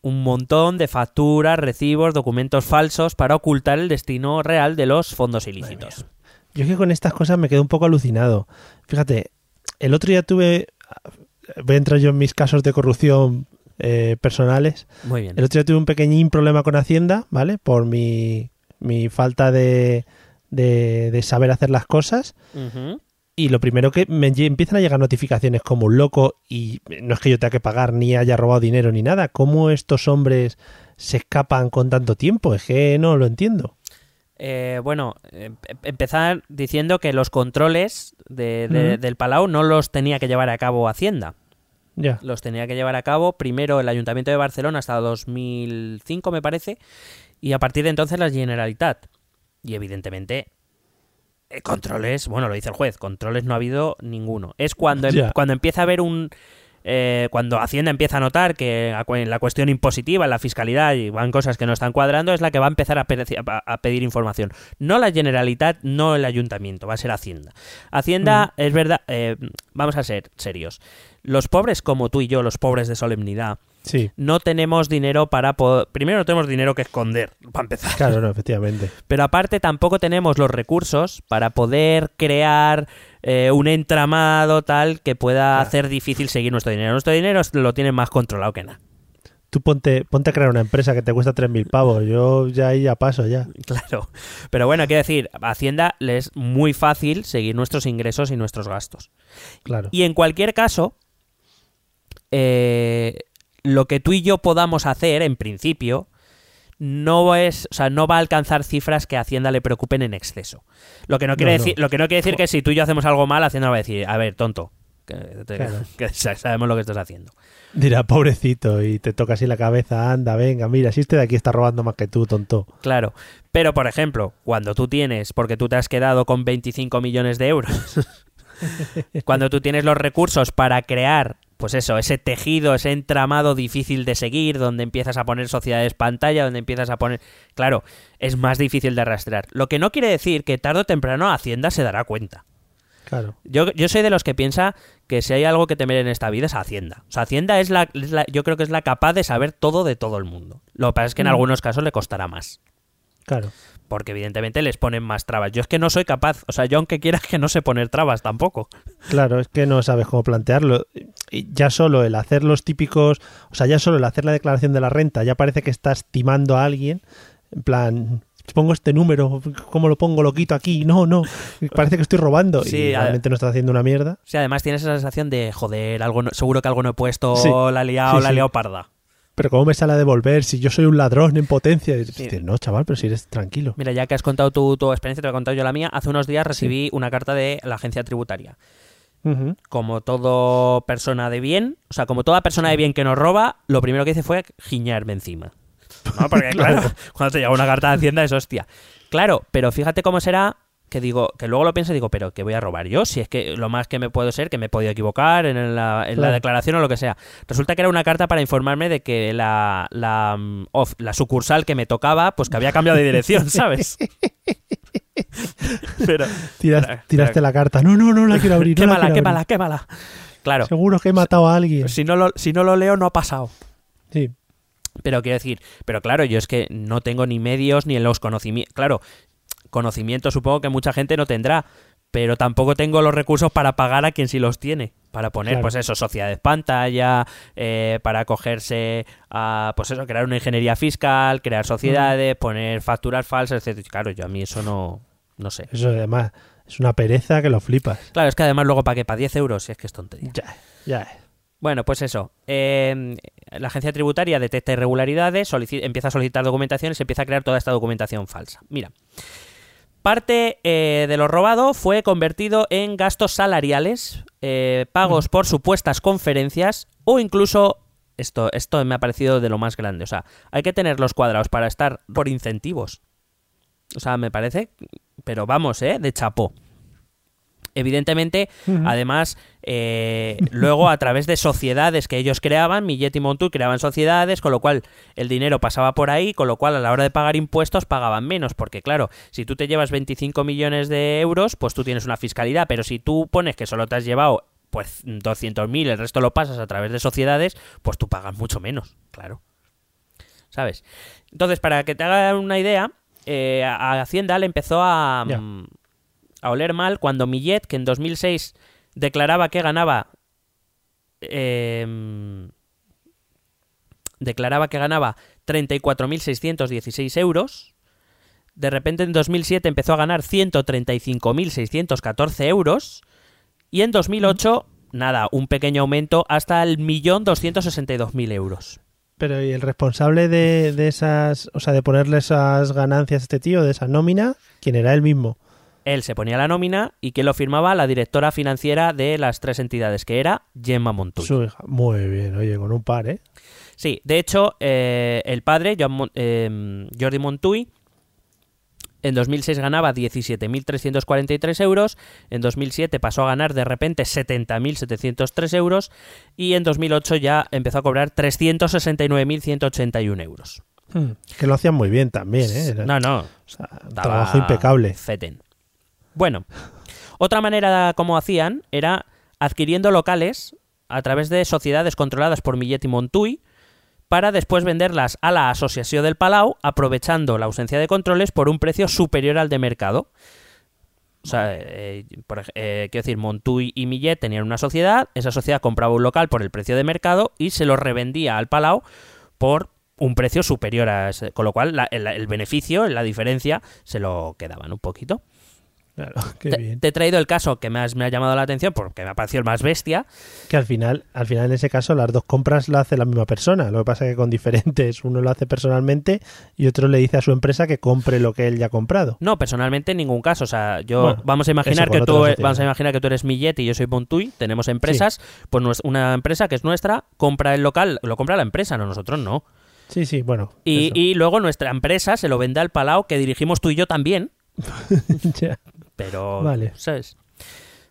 un montón de facturas, recibos, documentos falsos para ocultar el destino real de los fondos ilícitos. Yo es que con estas cosas me quedo un poco alucinado. Fíjate, el otro día tuve. Voy a entrar yo en mis casos de corrupción eh, personales. Muy bien. El otro día tuve un pequeñín problema con Hacienda, ¿vale? Por mi, mi falta de, de, de saber hacer las cosas. Y lo primero que me empiezan a llegar notificaciones como un loco y no es que yo tenga que pagar ni haya robado dinero ni nada. ¿Cómo estos hombres se escapan con tanto tiempo? Es que no lo entiendo. Eh, bueno, em- empezar diciendo que los controles de- de- del Palau no los tenía que llevar a cabo Hacienda. Ya. Los tenía que llevar a cabo primero el Ayuntamiento de Barcelona hasta 2005, me parece, y a partir de entonces la Generalitat. Y evidentemente, eh, controles, bueno, lo dice el juez, controles no ha habido ninguno. Es cuando, em- cuando empieza a haber un, eh, cuando Hacienda empieza a notar que la cuestión impositiva, la fiscalidad, y van cosas que no están cuadrando, es la que va a empezar a, pe- a- a pedir información. No la Generalitat, no el Ayuntamiento, va a ser Hacienda. Hacienda, es verdad, eh, vamos a ser serios. Los pobres como tú y yo, los pobres de solemnidad, Sí, no tenemos dinero para poder... Primero no tenemos dinero que esconder, para empezar. claro, no, efectivamente. Pero aparte tampoco tenemos los recursos para poder crear eh, un entramado tal que pueda Claro. hacer difícil seguir nuestro dinero. Nuestro dinero lo tienen más controlado que nada. Tú ponte, ponte a crear una empresa que te cuesta 3.000 pavos. Yo ya ahí ya paso ya. Claro. Pero bueno, quiero decir, a Hacienda le es muy fácil seguir nuestros ingresos y nuestros gastos. Claro. Y en cualquier caso, eh, lo que tú y yo podamos hacer, en principio, no es, o sea, no va a alcanzar cifras que a Hacienda le preocupen en exceso. Lo que no quiere No, no. decir, lo que no quiere decir que si tú y yo hacemos algo mal, Hacienda va a decir, a ver, tonto, que, te- Claro. que sa- sabemos lo que estás haciendo. Dirá, pobrecito, y te toca así la cabeza, anda, venga, mira, si este de aquí está robando más que tú, tonto. Claro. Pero, por ejemplo, cuando tú tienes, porque tú te has quedado con 25 millones de euros, cuando tú tienes los recursos para crear, pues eso, ese tejido, ese entramado difícil de seguir, donde empiezas a poner sociedades pantalla, donde empiezas a poner... Claro, es más difícil de rastrear. Lo que no quiere decir que tarde o temprano Hacienda se dará cuenta. Claro. Yo, yo soy de los que piensa que si hay algo que temer en esta vida es Hacienda. O sea, Hacienda es la, es la- yo creo que es la capaz de saber todo de todo el mundo. Lo que pasa es que en Mm. algunos casos le costará más Claro. porque evidentemente les ponen más trabas. Yo es que no soy capaz, o sea, yo aunque quiera que no sé poner trabas tampoco. Claro, es que no sabes cómo plantearlo. Ya solo el hacer los típicos, o sea, ya solo el hacer la declaración de la renta, ya parece que estás timando a alguien, en plan, pongo este número, ¿cómo lo pongo? Lo quito aquí, no, no, parece que estoy robando Sí, y realmente no estás haciendo una mierda. Sea, además tienes esa sensación de, joder, algo no- seguro que algo no he puesto, Sí. la he liado, Sí, la he sí. liado parda. Pero ¿cómo me sale a devolver si yo soy un ladrón en potencia? Dices, no, chaval, pero si eres tranquilo. Mira, ya que has contado tu, tu experiencia, te voy a contar yo la mía. Hace unos días recibí una carta de la agencia tributaria. Como todo persona de bien, o sea, como toda persona de bien que nos roba, lo primero que hice fue giñarme encima. ¿No? Porque, claro, cuando te llega una carta de Hacienda es hostia. Claro, pero fíjate cómo será que digo, que luego lo pienso y digo, pero que voy a robar yo, si es que lo más que me puedo ser, que me he podido equivocar en la, en la declaración o lo que sea. Resulta que era una carta para informarme de que la, la, mm, la sucursal que me tocaba, pues que había cambiado de dirección, ¿sabes? Pero, Tiras- Espera, tiraste la carta. No, no, no la quiero abrir. no la quémala, quiero quémala, abrir. quémala. Claro, Seguro que he matado a alguien. si no, lo, si no lo leo no ha pasado. Sí. Pero quiero decir, pero claro, yo es que no tengo ni medios ni los conocimientos. Claro, conocimientos supongo que mucha gente no tendrá, pero tampoco tengo los recursos para pagar a quien sí los tiene. Para poner, Claro. pues eso, sociedades pantalla, eh, para acogerse a, pues eso, crear una ingeniería fiscal, crear sociedades, poner facturas falsas, etc. Claro, yo a mí eso no, no sé. Eso además es una pereza que lo flipas. Claro, es que además luego para qué, para 10 euros, si es que es tontería. Ya, ya. Bueno, pues eso. eh, la agencia tributaria detecta irregularidades, empieza a solicitar documentación y se empieza a crear toda esta documentación falsa. Mira. Parte eh, de lo robado fue convertido en gastos salariales, eh, pagos por supuestas conferencias o incluso, esto, esto me ha parecido de lo más grande, o sea, hay que tener los cuadrados para estar por incentivos. O sea, me parece, pero vamos, ¿eh? De chapó. Evidentemente, además, eh, luego a través de sociedades que ellos creaban, Millet y Montour creaban sociedades, con lo cual el dinero pasaba por ahí, con lo cual a la hora de pagar impuestos pagaban menos, porque claro, si tú te llevas 25 millones de euros, pues tú tienes una fiscalidad, pero si tú pones que solo te has llevado pues 200.000, el resto lo pasas a través de sociedades, pues tú pagas mucho menos, claro. ¿Sabes? Entonces, para que te hagan una idea, eh, a Hacienda le empezó a, mm, a oler mal cuando Millet, que en 2006 declaraba que ganaba. em, declaraba que ganaba 34.616 euros. De repente en 2007 empezó a ganar 135.614 euros. Y en 2008, nada, un pequeño aumento hasta el 1.262.000 euros. Pero ¿y el responsable de, de esas, o sea, de ponerle esas ganancias a este tío, de esa nómina, quién era él mismo? Él se ponía la nómina y que lo firmaba la directora financiera de las tres entidades, que era Gemma Montuy. Su hija. Muy bien, oye, con un par, ¿eh? Sí, de hecho, eh, el padre, eh, Jordi Montuy, En 2006 ganaba 17.343 euros. En 2007 pasó a ganar de repente 70.703 euros. Y en 2008 ya empezó a cobrar 369.181 euros. Hmm, Que lo hacían muy bien también, ¿eh? Era- No, no. o sea, trabajo impecable. feten. Bueno, otra manera como hacían era adquiriendo locales a través de sociedades controladas por Millet y Montuy para después venderlas a la Asociación del Palau, aprovechando la ausencia de controles por un precio superior al de mercado. O sea, eh, por eh, quiero decir, Montuy y Millet tenían una sociedad, esa sociedad compraba un local por el precio de mercado y se lo revendía al Palau por un precio superior a ese, con lo cual la- el, el beneficio, la diferencia, se lo quedaban un poquito. Claro, qué Te, bien. te he traído el caso que más me ha llamado la atención porque me ha parecido el más bestia. Que al final, al final en ese caso las dos compras la hace la misma persona. Lo que pasa es que con diferentes, uno lo hace personalmente y otro le dice a su empresa que compre lo que él ya ha comprado. No, personalmente en ningún caso. O sea, yo Bueno, vamos a imaginar que tú e- vamos a imaginar que tú eres Millet y yo soy Montuy, tenemos empresas, pues nues- una empresa que es nuestra compra el local, lo compra la empresa, no nosotros no. Sí, sí, bueno. Y, y luego nuestra empresa se lo vende al Palau que dirigimos tú y yo también, Ya. Pero Vale. ¿sabes?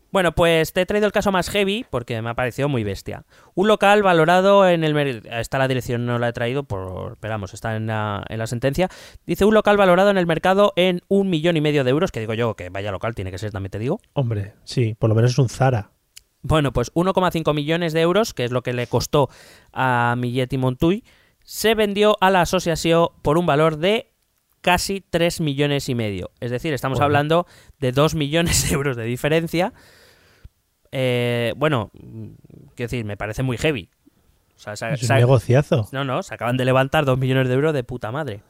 Bueno, pues te he traído el caso más heavy porque me ha parecido muy bestia. Un local valorado en el... Está la dirección, no la he traído, por, esperamos, está en la, en la sentencia. Dice un local valorado en el mercado en un millón y medio de euros, que digo yo que vaya local, tiene que ser, también te digo. Hombre, sí, por lo menos es un Zara. Bueno, pues 1,5 millones de euros, que es lo que le costó a Millet y Montuy, se vendió a la asociación por un valor de casi 3 millones y medio. Es decir, estamos hablando de 2 millones de euros de diferencia. Eh, bueno, quiero decir, me parece muy heavy. O sea, sa- Es un negociazo. no, no, se acaban de levantar 2 millones de euros de puta madre.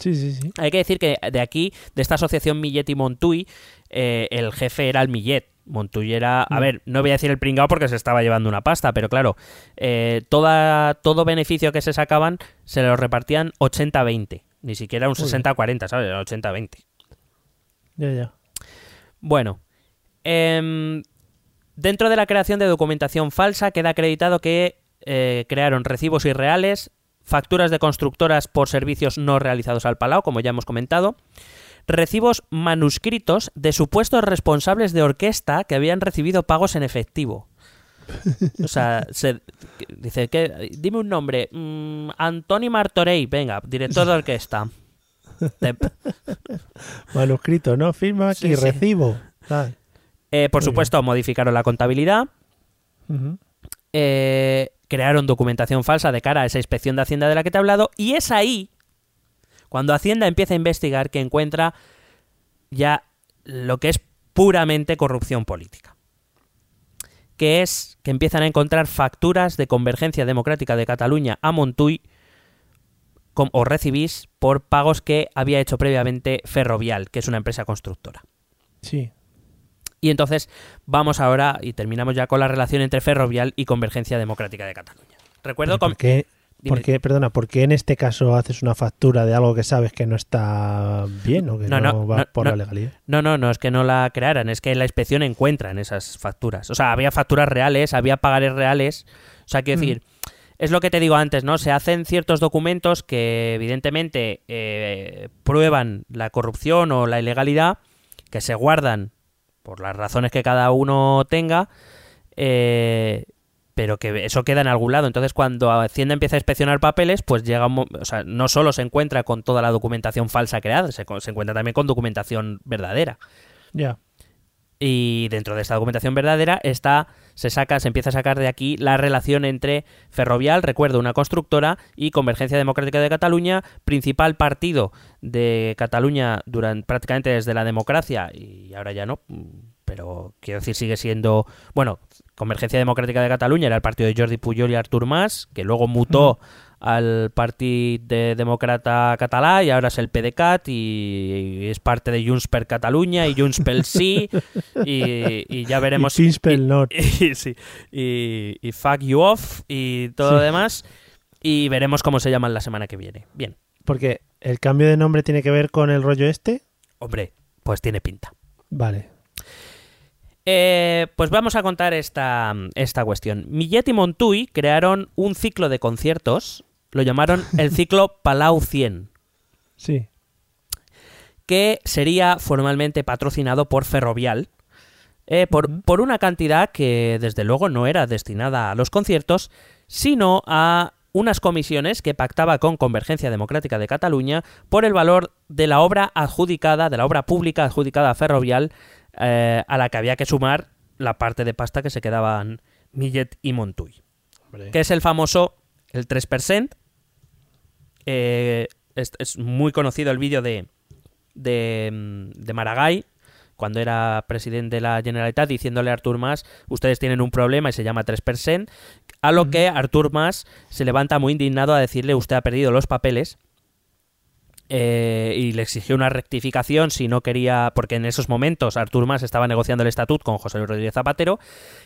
Sí, sí, sí. Hay que decir que de aquí, de esta asociación Millet y Montuy, eh, el jefe era el Millet. Montuy era, a Mm. ver, no voy a decir el pringao porque se estaba llevando una pasta, pero claro, eh, toda, todo beneficio que se sacaban se lo repartían 80-20. Ni siquiera un bien. 60-40, ¿sabes? Era 80-20. Ya, ya. Bueno, em, dentro de la creación de documentación falsa queda acreditado que eh, crearon recibos irreales, facturas de constructoras por servicios no realizados al Palau, como ya hemos comentado, recibos manuscritos de supuestos responsables de orquesta que habían recibido pagos en efectivo. O sea, se, dice dime un nombre, Mm, Antoni Martorell, venga, director de orquesta. Manuscrito, ¿no? Firma sí. recibo. Ah, Eh, por Muy supuesto, modificaron la contabilidad, eh, crearon documentación falsa de cara a esa inspección de Hacienda de la que te he hablado, y es ahí cuando Hacienda empieza a investigar que encuentra ya lo que es puramente corrupción política. Que es que empiezan a encontrar facturas de Convergencia Democrática de Cataluña a Montuy o recibís por pagos que había hecho previamente Ferrovial, que es una empresa constructora. Sí. Y entonces vamos ahora y terminamos ya con la relación entre Ferrovial y Convergencia Democrática de Cataluña. Recuerdo con... ¿Por qué, Dime. por qué- perdona, ¿por qué en este caso haces una factura de algo que sabes que no está bien o que No, no, no, va no, por la legalidad? No, no, no es que no la crearan, es que en la inspección encuentran esas facturas. O sea, había facturas reales, había pagares reales. O sea, quiero Mm. Es lo que te digo antes, ¿no? Se hacen ciertos documentos que evidentemente eh, prueban la corrupción o la ilegalidad, que se guardan por las razones que cada uno tenga, eh, pero que eso queda en algún lado. Entonces, cuando Hacienda empieza a inspeccionar papeles, pues llega un o sea, no solo se encuentra con toda la documentación falsa creada, se encuentra también con documentación verdadera. Ya. Y dentro de esta documentación verdadera está, se saca, se empieza a sacar de aquí la relación entre Ferrovial, recuerdo, una constructora, y Convergencia Democrática de Cataluña, principal partido de Cataluña durante prácticamente desde la democracia, y ahora ya no, pero quiero decir, sigue siendo, bueno, Convergencia Democrática de Cataluña era el partido de Jordi Pujol y Artur Mas, que luego mutó al Partit de Demòcrata Català i ara és el PDeCAT i és parte de Junts per Catalunya i Junts pel Sí y, y ya veremos Y Fins pel Nord. y, sí, y, y Fuck You Off y todo lo demás y veremos cómo se llaman la semana que viene. Bien, Porque el cambio de nombre tiene que ver con el rollo este. hombre, pues tiene pinta. Vale. Eh, pues vamos a contar esta, esta cuestión. Millet y Montuy crearon un ciclo de conciertos, lo llamaron el ciclo Palau 100. Sí. que sería formalmente patrocinado por Ferrovial, eh, por, por una cantidad que desde luego no era destinada a los conciertos, sino a unas comisiones que pactaba con Convergencia Democrática de Cataluña por el valor de la obra adjudicada, de la obra pública adjudicada a Ferrovial, eh, a la que había que sumar la parte de pasta que se quedaban Millet y Montuy, Hombre. que es el famoso, el 3%. Eh, es, es muy conocido el vídeo de, de, mm, de Maragall, cuando era presidente de la Generalitat, diciéndole a Artur Mas, ustedes tienen un problema y se llama 3%, a lo que Artur Mas se levanta muy indignado a decirle, usted ha perdido los papeles, eh, y le exigió una rectificación si no quería, porque en esos momentos Artur Mas estaba negociando el estatut con José Luis Rodríguez Zapatero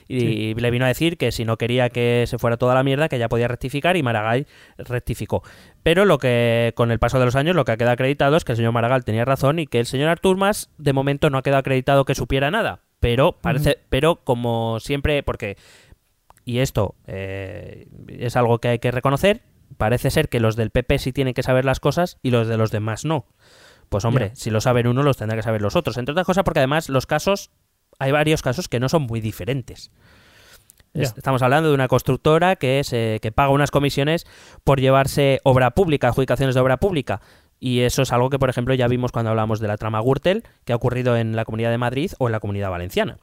y le vino a decir que si no quería que se fuera toda la mierda, que ya podía rectificar y Maragall rectificó. Pero lo que con el paso de los años lo que ha quedado acreditado es que el señor Maragall tenía razón y que el señor Artur Mas de momento no ha quedado acreditado que supiera nada. Pero parece, pero como siempre, porque y esto eh, es algo que hay que reconocer, parece ser que los del PP sí tienen que saber las cosas y los de los demás no. Pues hombre, si lo saben uno, los tendrá que saber los otros. Entre otras cosas, porque además los casos, hay varios casos que no son muy diferentes. Es- Estamos hablando de una constructora que, se, que paga unas comisiones por llevarse obra pública, adjudicaciones de obra pública. Y eso es algo que, por ejemplo, ya vimos cuando hablamos de la trama Gürtel, que ha ocurrido en la Comunidad de Madrid o en la Comunidad Valenciana.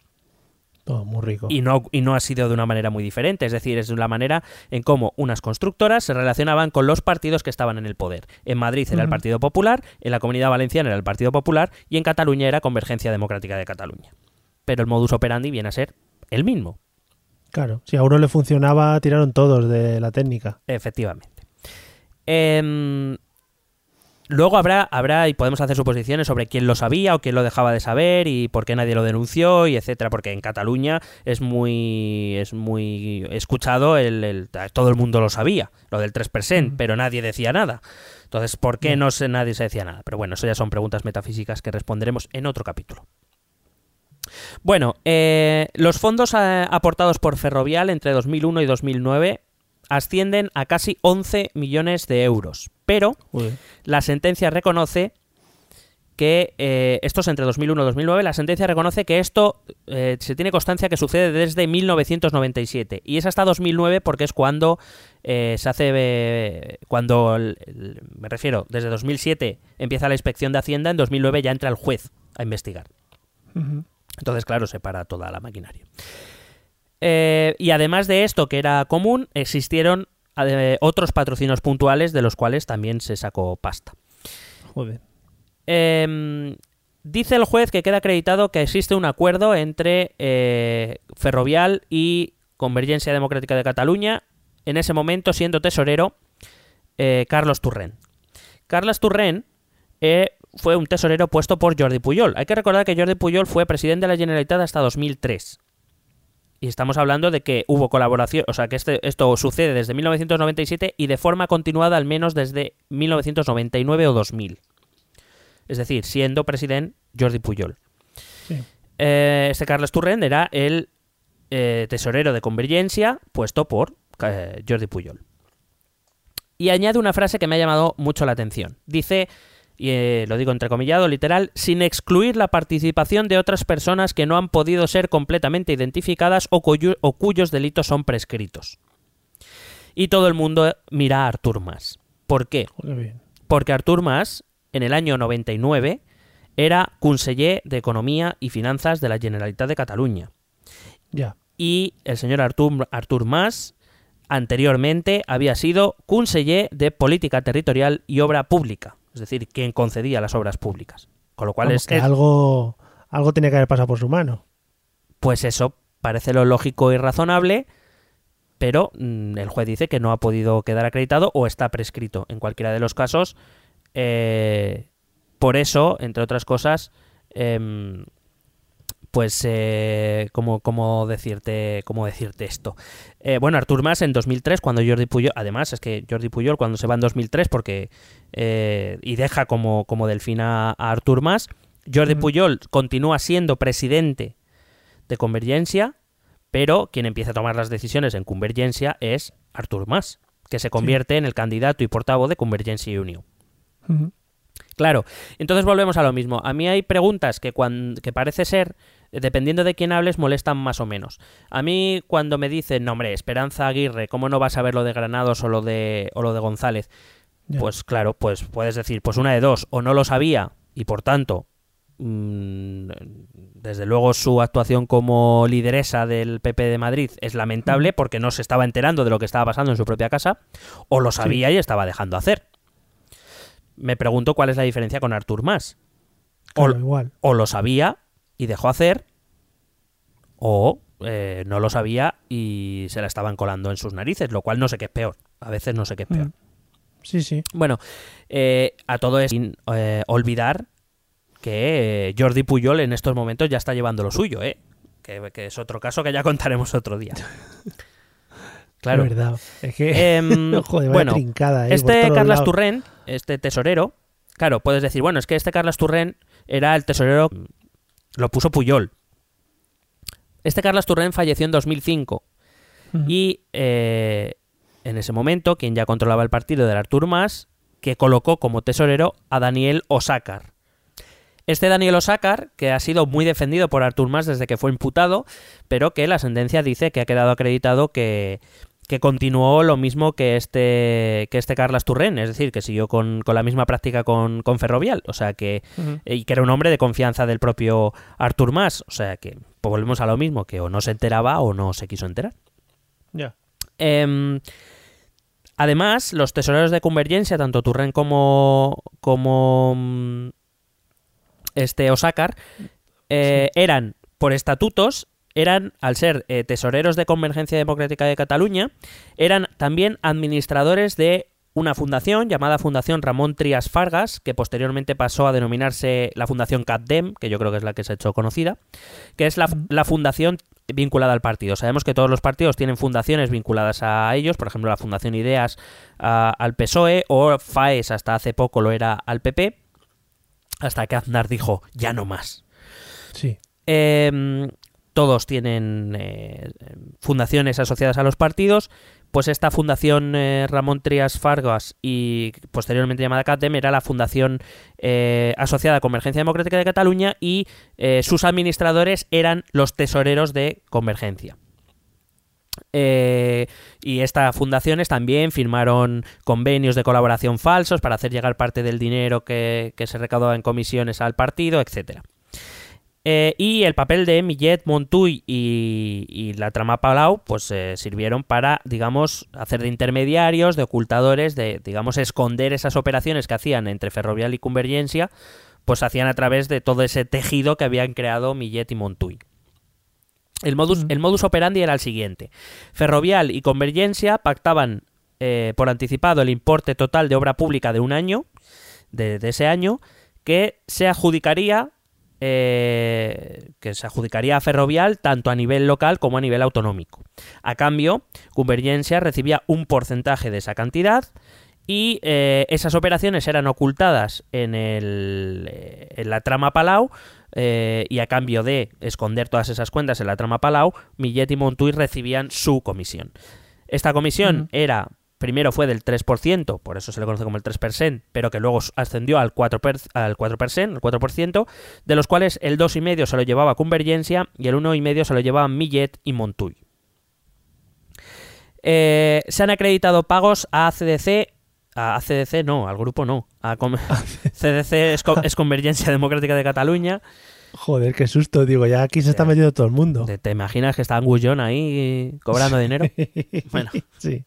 Todo muy rico. Y no, y no ha sido de una manera muy diferente, es decir, es de la manera en cómo unas constructoras se relacionaban con los partidos que estaban en el poder. En Madrid era el. Partido Popular, en la Comunidad Valenciana era el Partido Popular y en Cataluña era Convergencia Democrática de Cataluña. Pero el modus operandi viene a ser el mismo, Claro. Si a uno le funcionaba, tiraron todos de la técnica. efectivamente. Em, luego habrá, habrá, y podemos hacer suposiciones sobre quién lo sabía o quién lo dejaba de saber y por qué nadie lo denunció y etcétera, porque en Cataluña es muy, es muy escuchado, el, el- todo el mundo lo sabía, lo del 3%, Ujú. pero nadie decía nada. Entonces, ¿por qué no se, nadie se decía nada? Pero bueno, eso ya son preguntas metafísicas que responderemos en otro capítulo. Bueno, eh, los fondos eh, aportados por Ferrovial entre 2001 y 2009 ascienden a casi 11 millones de euros. Pero Joder. la sentencia reconoce que eh, esto es entre 2001 y 2009. La sentencia reconoce que esto eh, se tiene constancia que sucede desde 1997 y es hasta 2009 porque es cuando eh, se hace eh, cuando el- el- me refiero desde 2007 empieza la inspección de Hacienda en 2009 ya entra el juez a investigar. Entonces, claro, se para toda la maquinaria. Eh, y además de esto, que era común, existieron eh, otros patrocinios puntuales de los cuales también se sacó pasta. Joder. Eh, dice el juez que queda acreditado que existe un acuerdo entre eh, Ferrovial y Convergencia Democrática de Cataluña, en ese momento siendo tesorero eh, Carlos Turren. Carlos Turren eh, fue un tesorero puesto por Jordi Puyol. Hay que recordar que Jordi Puyol fue presidente de la Generalitat hasta 2003. Y estamos hablando de que hubo colaboración, o sea, que este, esto sucede desde 1997 y de forma continuada al menos desde 1999 o 2000. Es decir, siendo presidente Jordi Puyol. Sí. Eh, este Carlos Turren era el eh, tesorero de Convergencia puesto por eh, Jordi Puyol. Y añade una frase que me ha llamado mucho la atención. Dice, y eh, lo digo entrecomillado, literal, sin excluir la participación de otras personas que no han podido ser completamente identificadas o, cuyo- o cuyos delitos son prescritos. Y todo el mundo mira a Artur Mas. ¿Por qué? Porque Artur Mas, en el año 99, era conseller de Economía y Finanzas de la Generalitat de Cataluña. Ya. Y el señor Artur, Artur Mas, anteriormente, había sido conseller de Política Territorial y Obra Pública. Es decir, quien concedía las obras públicas. Con lo cual Vamos, es, que es- algo, algo tenía que haber pasado por su mano. pues eso parece lo lógico y razonable, pero mm, el juez dice que no ha podido quedar acreditado o está prescrito. En cualquiera de los casos, eh, por eso, entre otras cosas, em, pues, eh, ¿cómo, cómo decirte, ¿cómo decirte esto? Eh, bueno, Artur Mas en 2003, cuando Jordi Puyol, además es que Jordi Puyol cuando se va en 2003 porque eh, y deja como, como delfín a, Artur Mas, Jordi Ujú. Puyol continúa siendo presidente de Convergencia, pero quien empieza a tomar las decisiones en Convergencia es Artur Mas, que se convierte en el candidato y portavoz de Convergencia. Ujú. Claro, entonces volvemos a lo mismo. A mí hay preguntas que, cuan- que parece ser, dependiendo de quién hables, molestan más o menos. A mí cuando me dicen, no hombre, Esperanza Aguirre, ¿cómo no vas a ver lo de Granados o lo de, o lo de González? Pues claro, pues puedes decir, pues una de dos, o no lo sabía y por tanto, mm, desde luego su actuación como lideresa del PP de Madrid es lamentable porque no se estaba enterando de lo que estaba pasando en su propia casa, o lo sabía y estaba dejando hacer. Me pregunto cuál es la diferencia con Artur Mas. O, Claro, igual. o lo sabía y dejó hacer, o eh, no lo sabía y se la estaban colando en sus narices, lo cual no sé qué es peor. A veces no sé qué es peor. Mm. Sí, sí. Bueno, eh, a todo es sin eh, olvidar que eh, Jordi Puyol en estos momentos ya está llevando lo suyo, ¿eh? Que, que es otro caso que ya contaremos otro día. Claro. Es verdad. Es que. Em, Joder, bueno, trincada, este Carlas lados. Turrent, este tesorero, claro, puedes decir, bueno, es que este Carlas Turrent era el tesorero, lo puso Puyol. Este Carlas Turrent falleció en 2005 Ujú. y eh, en ese momento quien ya controlaba el partido era Artur Mas, que colocó como tesorero a Daniel Osácar. Este Daniel Osácar, que ha sido muy defendido por Artur Mas desde que fue imputado, pero que la sentencia dice que ha quedado acreditado que, que continuó lo mismo que este, que este Carlas Turren, es decir, que siguió con, con la misma práctica con, con Ferrovial, o sea que, Ujú. y que era un hombre de confianza del propio Artur Mas, o sea que pues volvemos a lo mismo, que o no se enteraba o no se quiso enterar. Ya. Em, además, los tesoreros de Convergencia, tanto Turren como, como mm, este Osácar, eh, eran por estatutos, eran, al ser eh, tesoreros de Convergencia Democrática de Cataluña, eran también administradores de una fundación llamada Fundación Ramón Trias Fargas, que posteriormente pasó a denominarse la Fundación CAPDEM, que yo creo que es la que se ha hecho conocida, que es la, la fundación vinculada al partido. Sabemos que todos los partidos tienen fundaciones vinculadas a ellos, por ejemplo la Fundación Ideas a- al PSOE o FAES hasta hace poco lo era al PP, hasta que Aznar dijo ya no más. Sí. Eh, todos tienen eh, fundaciones asociadas a los partidos. Pues esta fundación eh, Ramón Trias Fargas y posteriormente llamada CATDEM era la fundación eh, asociada a Convergencia Democrática de Cataluña y eh, sus administradores eran los tesoreros de Convergencia. Y estas fundaciones también firmaron convenios de colaboración falsos para hacer llegar parte del dinero que, que se recaudaba en comisiones al partido, etcétera. Eh, y el papel de Millet, Montuy y, y la trama Palau, pues eh, sirvieron para, digamos, hacer de intermediarios, de ocultadores, de, digamos, esconder esas operaciones que hacían entre Ferrovial y Convergencia, pues hacían a través de todo ese tejido que habían creado Millet y Montuy. El modus, Ujú. el modus operandi era el siguiente. Ferrovial y Convergencia pactaban eh, por anticipado el importe total de obra pública de un año, de, de ese año, que se adjudicaría eh, que se adjudicaría a Ferrovial tanto a nivel local como a nivel autonómico. A cambio, Convergencia recibía un porcentaje de esa cantidad y eh, esas operaciones eran ocultadas en, el, eh, en la trama Palau eh, y a cambio de esconder todas esas cuentas en la trama Palau, Millet y Montuy recibían su comisión. Esta comisión era, primero fue del 3%, por eso se le conoce como el 3%, pero que luego ascendió al 4%, per- al 4%, el 4%, de los cuales el 2,5% se lo llevaba Convergencia y el 1,5% se lo llevaban Millet y Montuy. Eh, se han acreditado pagos a CDC, a CDC no, al grupo no, a Com- CDC es, co- es Convergencia Democrática de Cataluña. Joder, qué susto, digo, ya aquí se está metiendo todo el mundo. ¿Te, te imaginas que está Angullón ahí cobrando dinero? Bueno. Sí.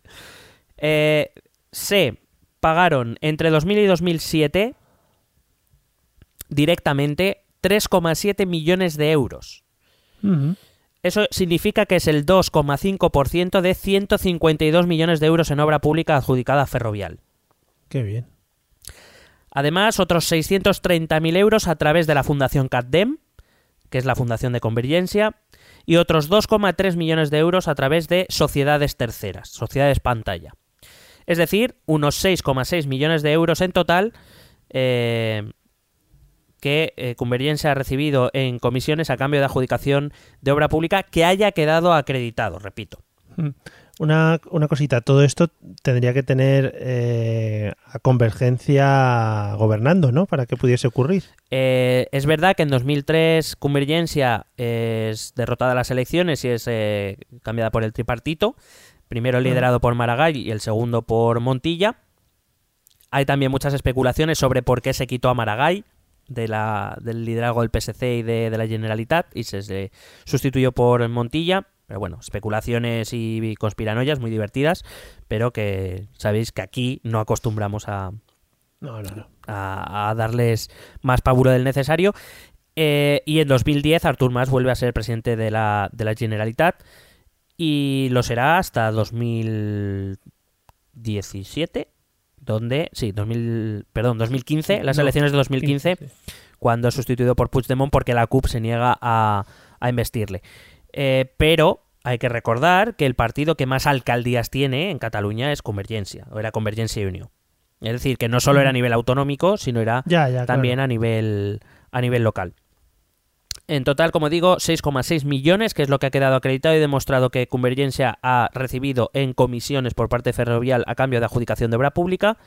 Eh, se pagaron entre 2000 y 2007 directamente 3,7 millones de euros. Eso significa que es el 2,5% de 152 millones de euros en obra pública adjudicada a Ferrovial. Qué bien. Además, otros 630.000 euros a través de la Fundación CATDEM, que es la Fundación de Convergencia, y otros 2,3 millones de euros a través de sociedades terceras, sociedades pantalla. Es decir, unos 6,6 millones de euros en total eh, que eh, Convergencia ha recibido en comisiones a cambio de adjudicación de obra pública que haya quedado acreditado, repito. Mm. Una, una cosita, todo esto tendría que tener eh, a Convergencia gobernando, ¿no? Para que pudiese ocurrir. Eh, es verdad que en 2003 Convergencia es derrotada en las elecciones y es cambiada por el tripartito. Primero liderado por Maragall y el segundo por Montilla. Hay también muchas especulaciones sobre por qué se quitó a Maragall de la, del liderazgo del PSC y de, de la Generalitat y se, se sustituyó por Montilla. Pero bueno, especulaciones y conspiranoias muy divertidas, pero que sabéis que aquí no acostumbramos a, No, no, no. a, a darles más pavuro del necesario. Eh, y en 2010 Artur Mas vuelve a ser presidente de la, de la Generalitat y lo será hasta 2017, donde, sí, 2000, perdón, 2015, las No, elecciones de 2015, sí. cuando es sustituido por Puigdemont porque la CUP se niega a, a investirle. Eh, pero hay que recordar que el partido que más alcaldías tiene en Cataluña es Convergencia, o era Convergencia y Unió. Es decir, que no solo era a nivel autonómico, sino era Ya, ya, también claro. a nivel a nivel local. En total, como digo, 6,6 millones, que es lo que ha quedado acreditado y demostrado que Convergencia ha recibido en comisiones por parte Ferrovial a cambio de adjudicación de obra pública,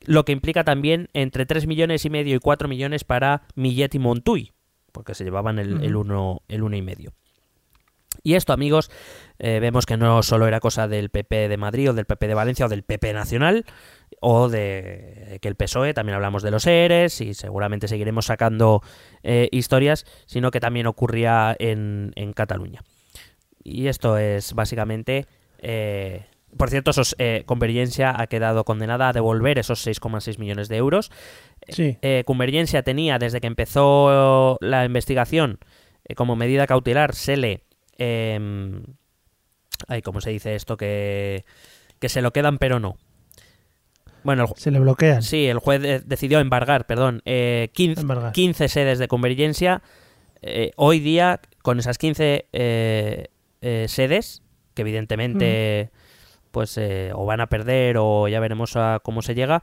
lo que implica también entre 3 millones y medio y 4 millones para Millet y Montuy, porque se llevaban el, uno, el uno y medio. Y esto, amigos, eh, vemos que no solo era cosa del PP de Madrid o del PP de Valencia o del PP nacional o de que el PSOE, también hablamos de los ERES y seguramente seguiremos sacando eh, historias, sino que también ocurría en, en Cataluña. Y esto es básicamente... eh, por cierto, esos, eh, Convergencia ha quedado condenada a devolver esos 6,6 millones de euros. Sí. Convergencia tenía, desde que empezó la investigación, como medida cautelar, se le... Eh, ay, ¿Cómo se dice esto? Que, que se lo quedan, pero no. Bueno, el, Se le bloquean. sí, el juez decidió embargar, perdón, eh, 15, Embargar. 15 sedes de Convergencia. Eh, hoy día, con esas 15 eh, eh, sedes, que evidentemente pues eh, o van a perder o ya veremos a cómo se llega,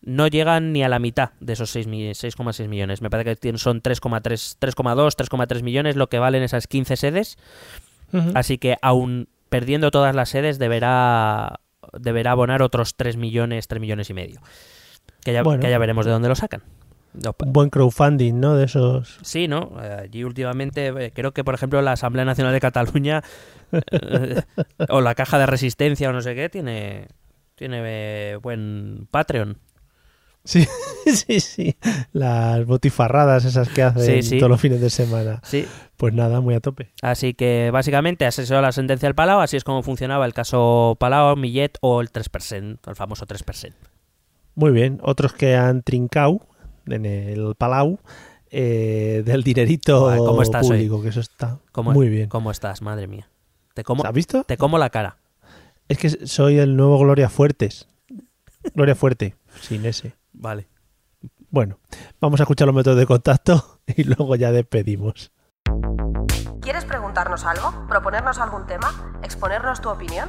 no llegan ni a la mitad de esos 6 mi- 6,6 millones. Me parece que son 3,3, 3,2, 3,3 millones lo que valen esas 15 sedes. Así que aún perdiendo todas las sedes deberá deberá abonar otros 3 millones, 3 millones y medio. Que ya, Bueno. que ya veremos de dónde lo sacan. No, buen crowdfunding, ¿no? De esos. Sí, ¿no? Allí últimamente eh, creo que, por ejemplo, la Asamblea Nacional de Cataluña eh, o la Caja de Resistencia o no sé qué tiene, tiene eh, buen Patreon. Sí, sí, sí. Las botifarradas esas que hacen Sí, sí. todos los fines de semana. Sí. Pues nada, muy a tope. Así que básicamente asesoró la sentencia del Palau, así es como funcionaba el caso Palau, Millet o el 3%, el famoso 3%. Muy bien. Otros que han trincado en el Palau eh, del dinerito ¿cómo estás hoy? público, que eso está ¿Cómo, muy bien. ¿Cómo estás? Madre mía. Te como, ¿Has visto? te como la cara. Es que soy el nuevo Gloria Fuertes. Gloria Fuerte, sin ese. Vale. Bueno, vamos a escuchar los métodos de contacto y luego ya despedimos. ¿Quieres preguntarnos algo? ¿Proponernos algún tema? ¿Exponernos tu opinión?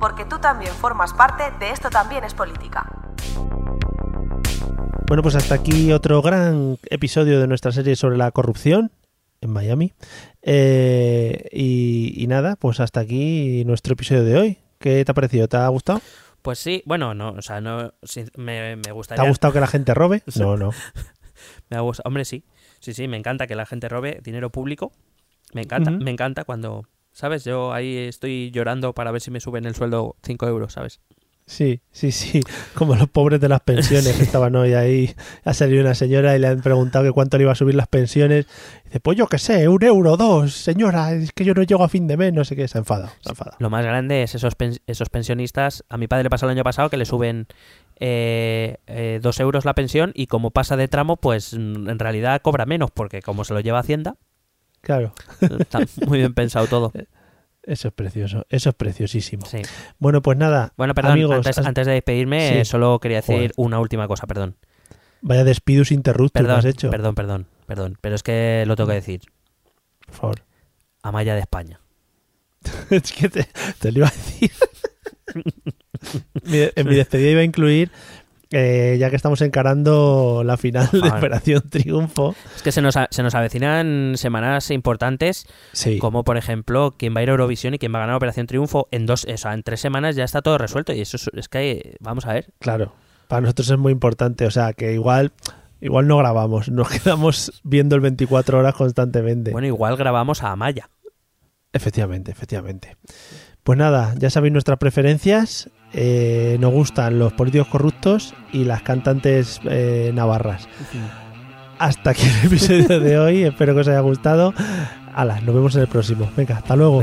Porque tú también formas parte de Esto también es política. Bueno, pues hasta aquí otro gran episodio de nuestra serie sobre la corrupción en Miami. Eh, y, y nada, pues hasta aquí nuestro episodio de hoy. ¿Qué te ha parecido? ¿Te ha gustado? Pues sí, bueno, no, o sea, no, sí, me, me ¿Te gustaría... ha gustado que la gente robe? No, no. Me ha gustado- Hombre, sí. Sí, sí, me encanta que la gente robe dinero público. Me encanta, me encanta cuando, ¿sabes? Yo ahí estoy llorando para ver si me suben el sueldo 5 euros, ¿sabes? Sí, sí, sí. Como los pobres de las pensiones que estaban hoy ahí. Ha salido una señora y le han preguntado que cuánto le iba a subir las pensiones. dice, pues yo qué sé, un euro, dos, señora, es que yo no llego a fin de mes, no sé qué. Se ha enfadado, se ha enfadado. Lo más grande es esos, pen- esos pensionistas. A mi padre le pasó el año pasado que le suben eh, eh, dos euros la pensión y como pasa de tramo, pues en realidad cobra menos porque como se lo lleva Hacienda, Claro. está muy bien pensado todo. Eso es precioso, eso es preciosísimo. Sí. Bueno, pues nada, Bueno, perdón, amigos, antes, has- antes de despedirme, Sí. eh, solo quería decir Joder. una última cosa, perdón. vaya despidos interruptus que Perdón, has hecho. perdón, perdón, perdón. Pero es que lo tengo que decir. Por favor. Amaya de España. es que te, te lo iba a decir. En mi despedida iba a incluir, eh, ya que estamos encarando la final de. Operación Triunfo. Es que se nos, a- se nos avecinan semanas importantes, Sí. como por ejemplo quién va a ir a Eurovisión y quién va a ganar Operación Triunfo. En dos, o sea, en tres semanas ya está todo resuelto. Y eso es, es que, vamos a ver. Claro, para nosotros es muy importante, o sea, que igual igual no grabamos, nos quedamos viendo el 24 horas constantemente. Bueno, igual grabamos a Amaya. Efectivamente, efectivamente. Pues nada, ya sabéis nuestras preferencias. Eh, nos gustan los políticos corruptos y las cantantes eh, navarras. Hasta aquí el episodio de hoy. Espero que os haya gustado. Hala, nos vemos en el próximo. Venga, hasta luego.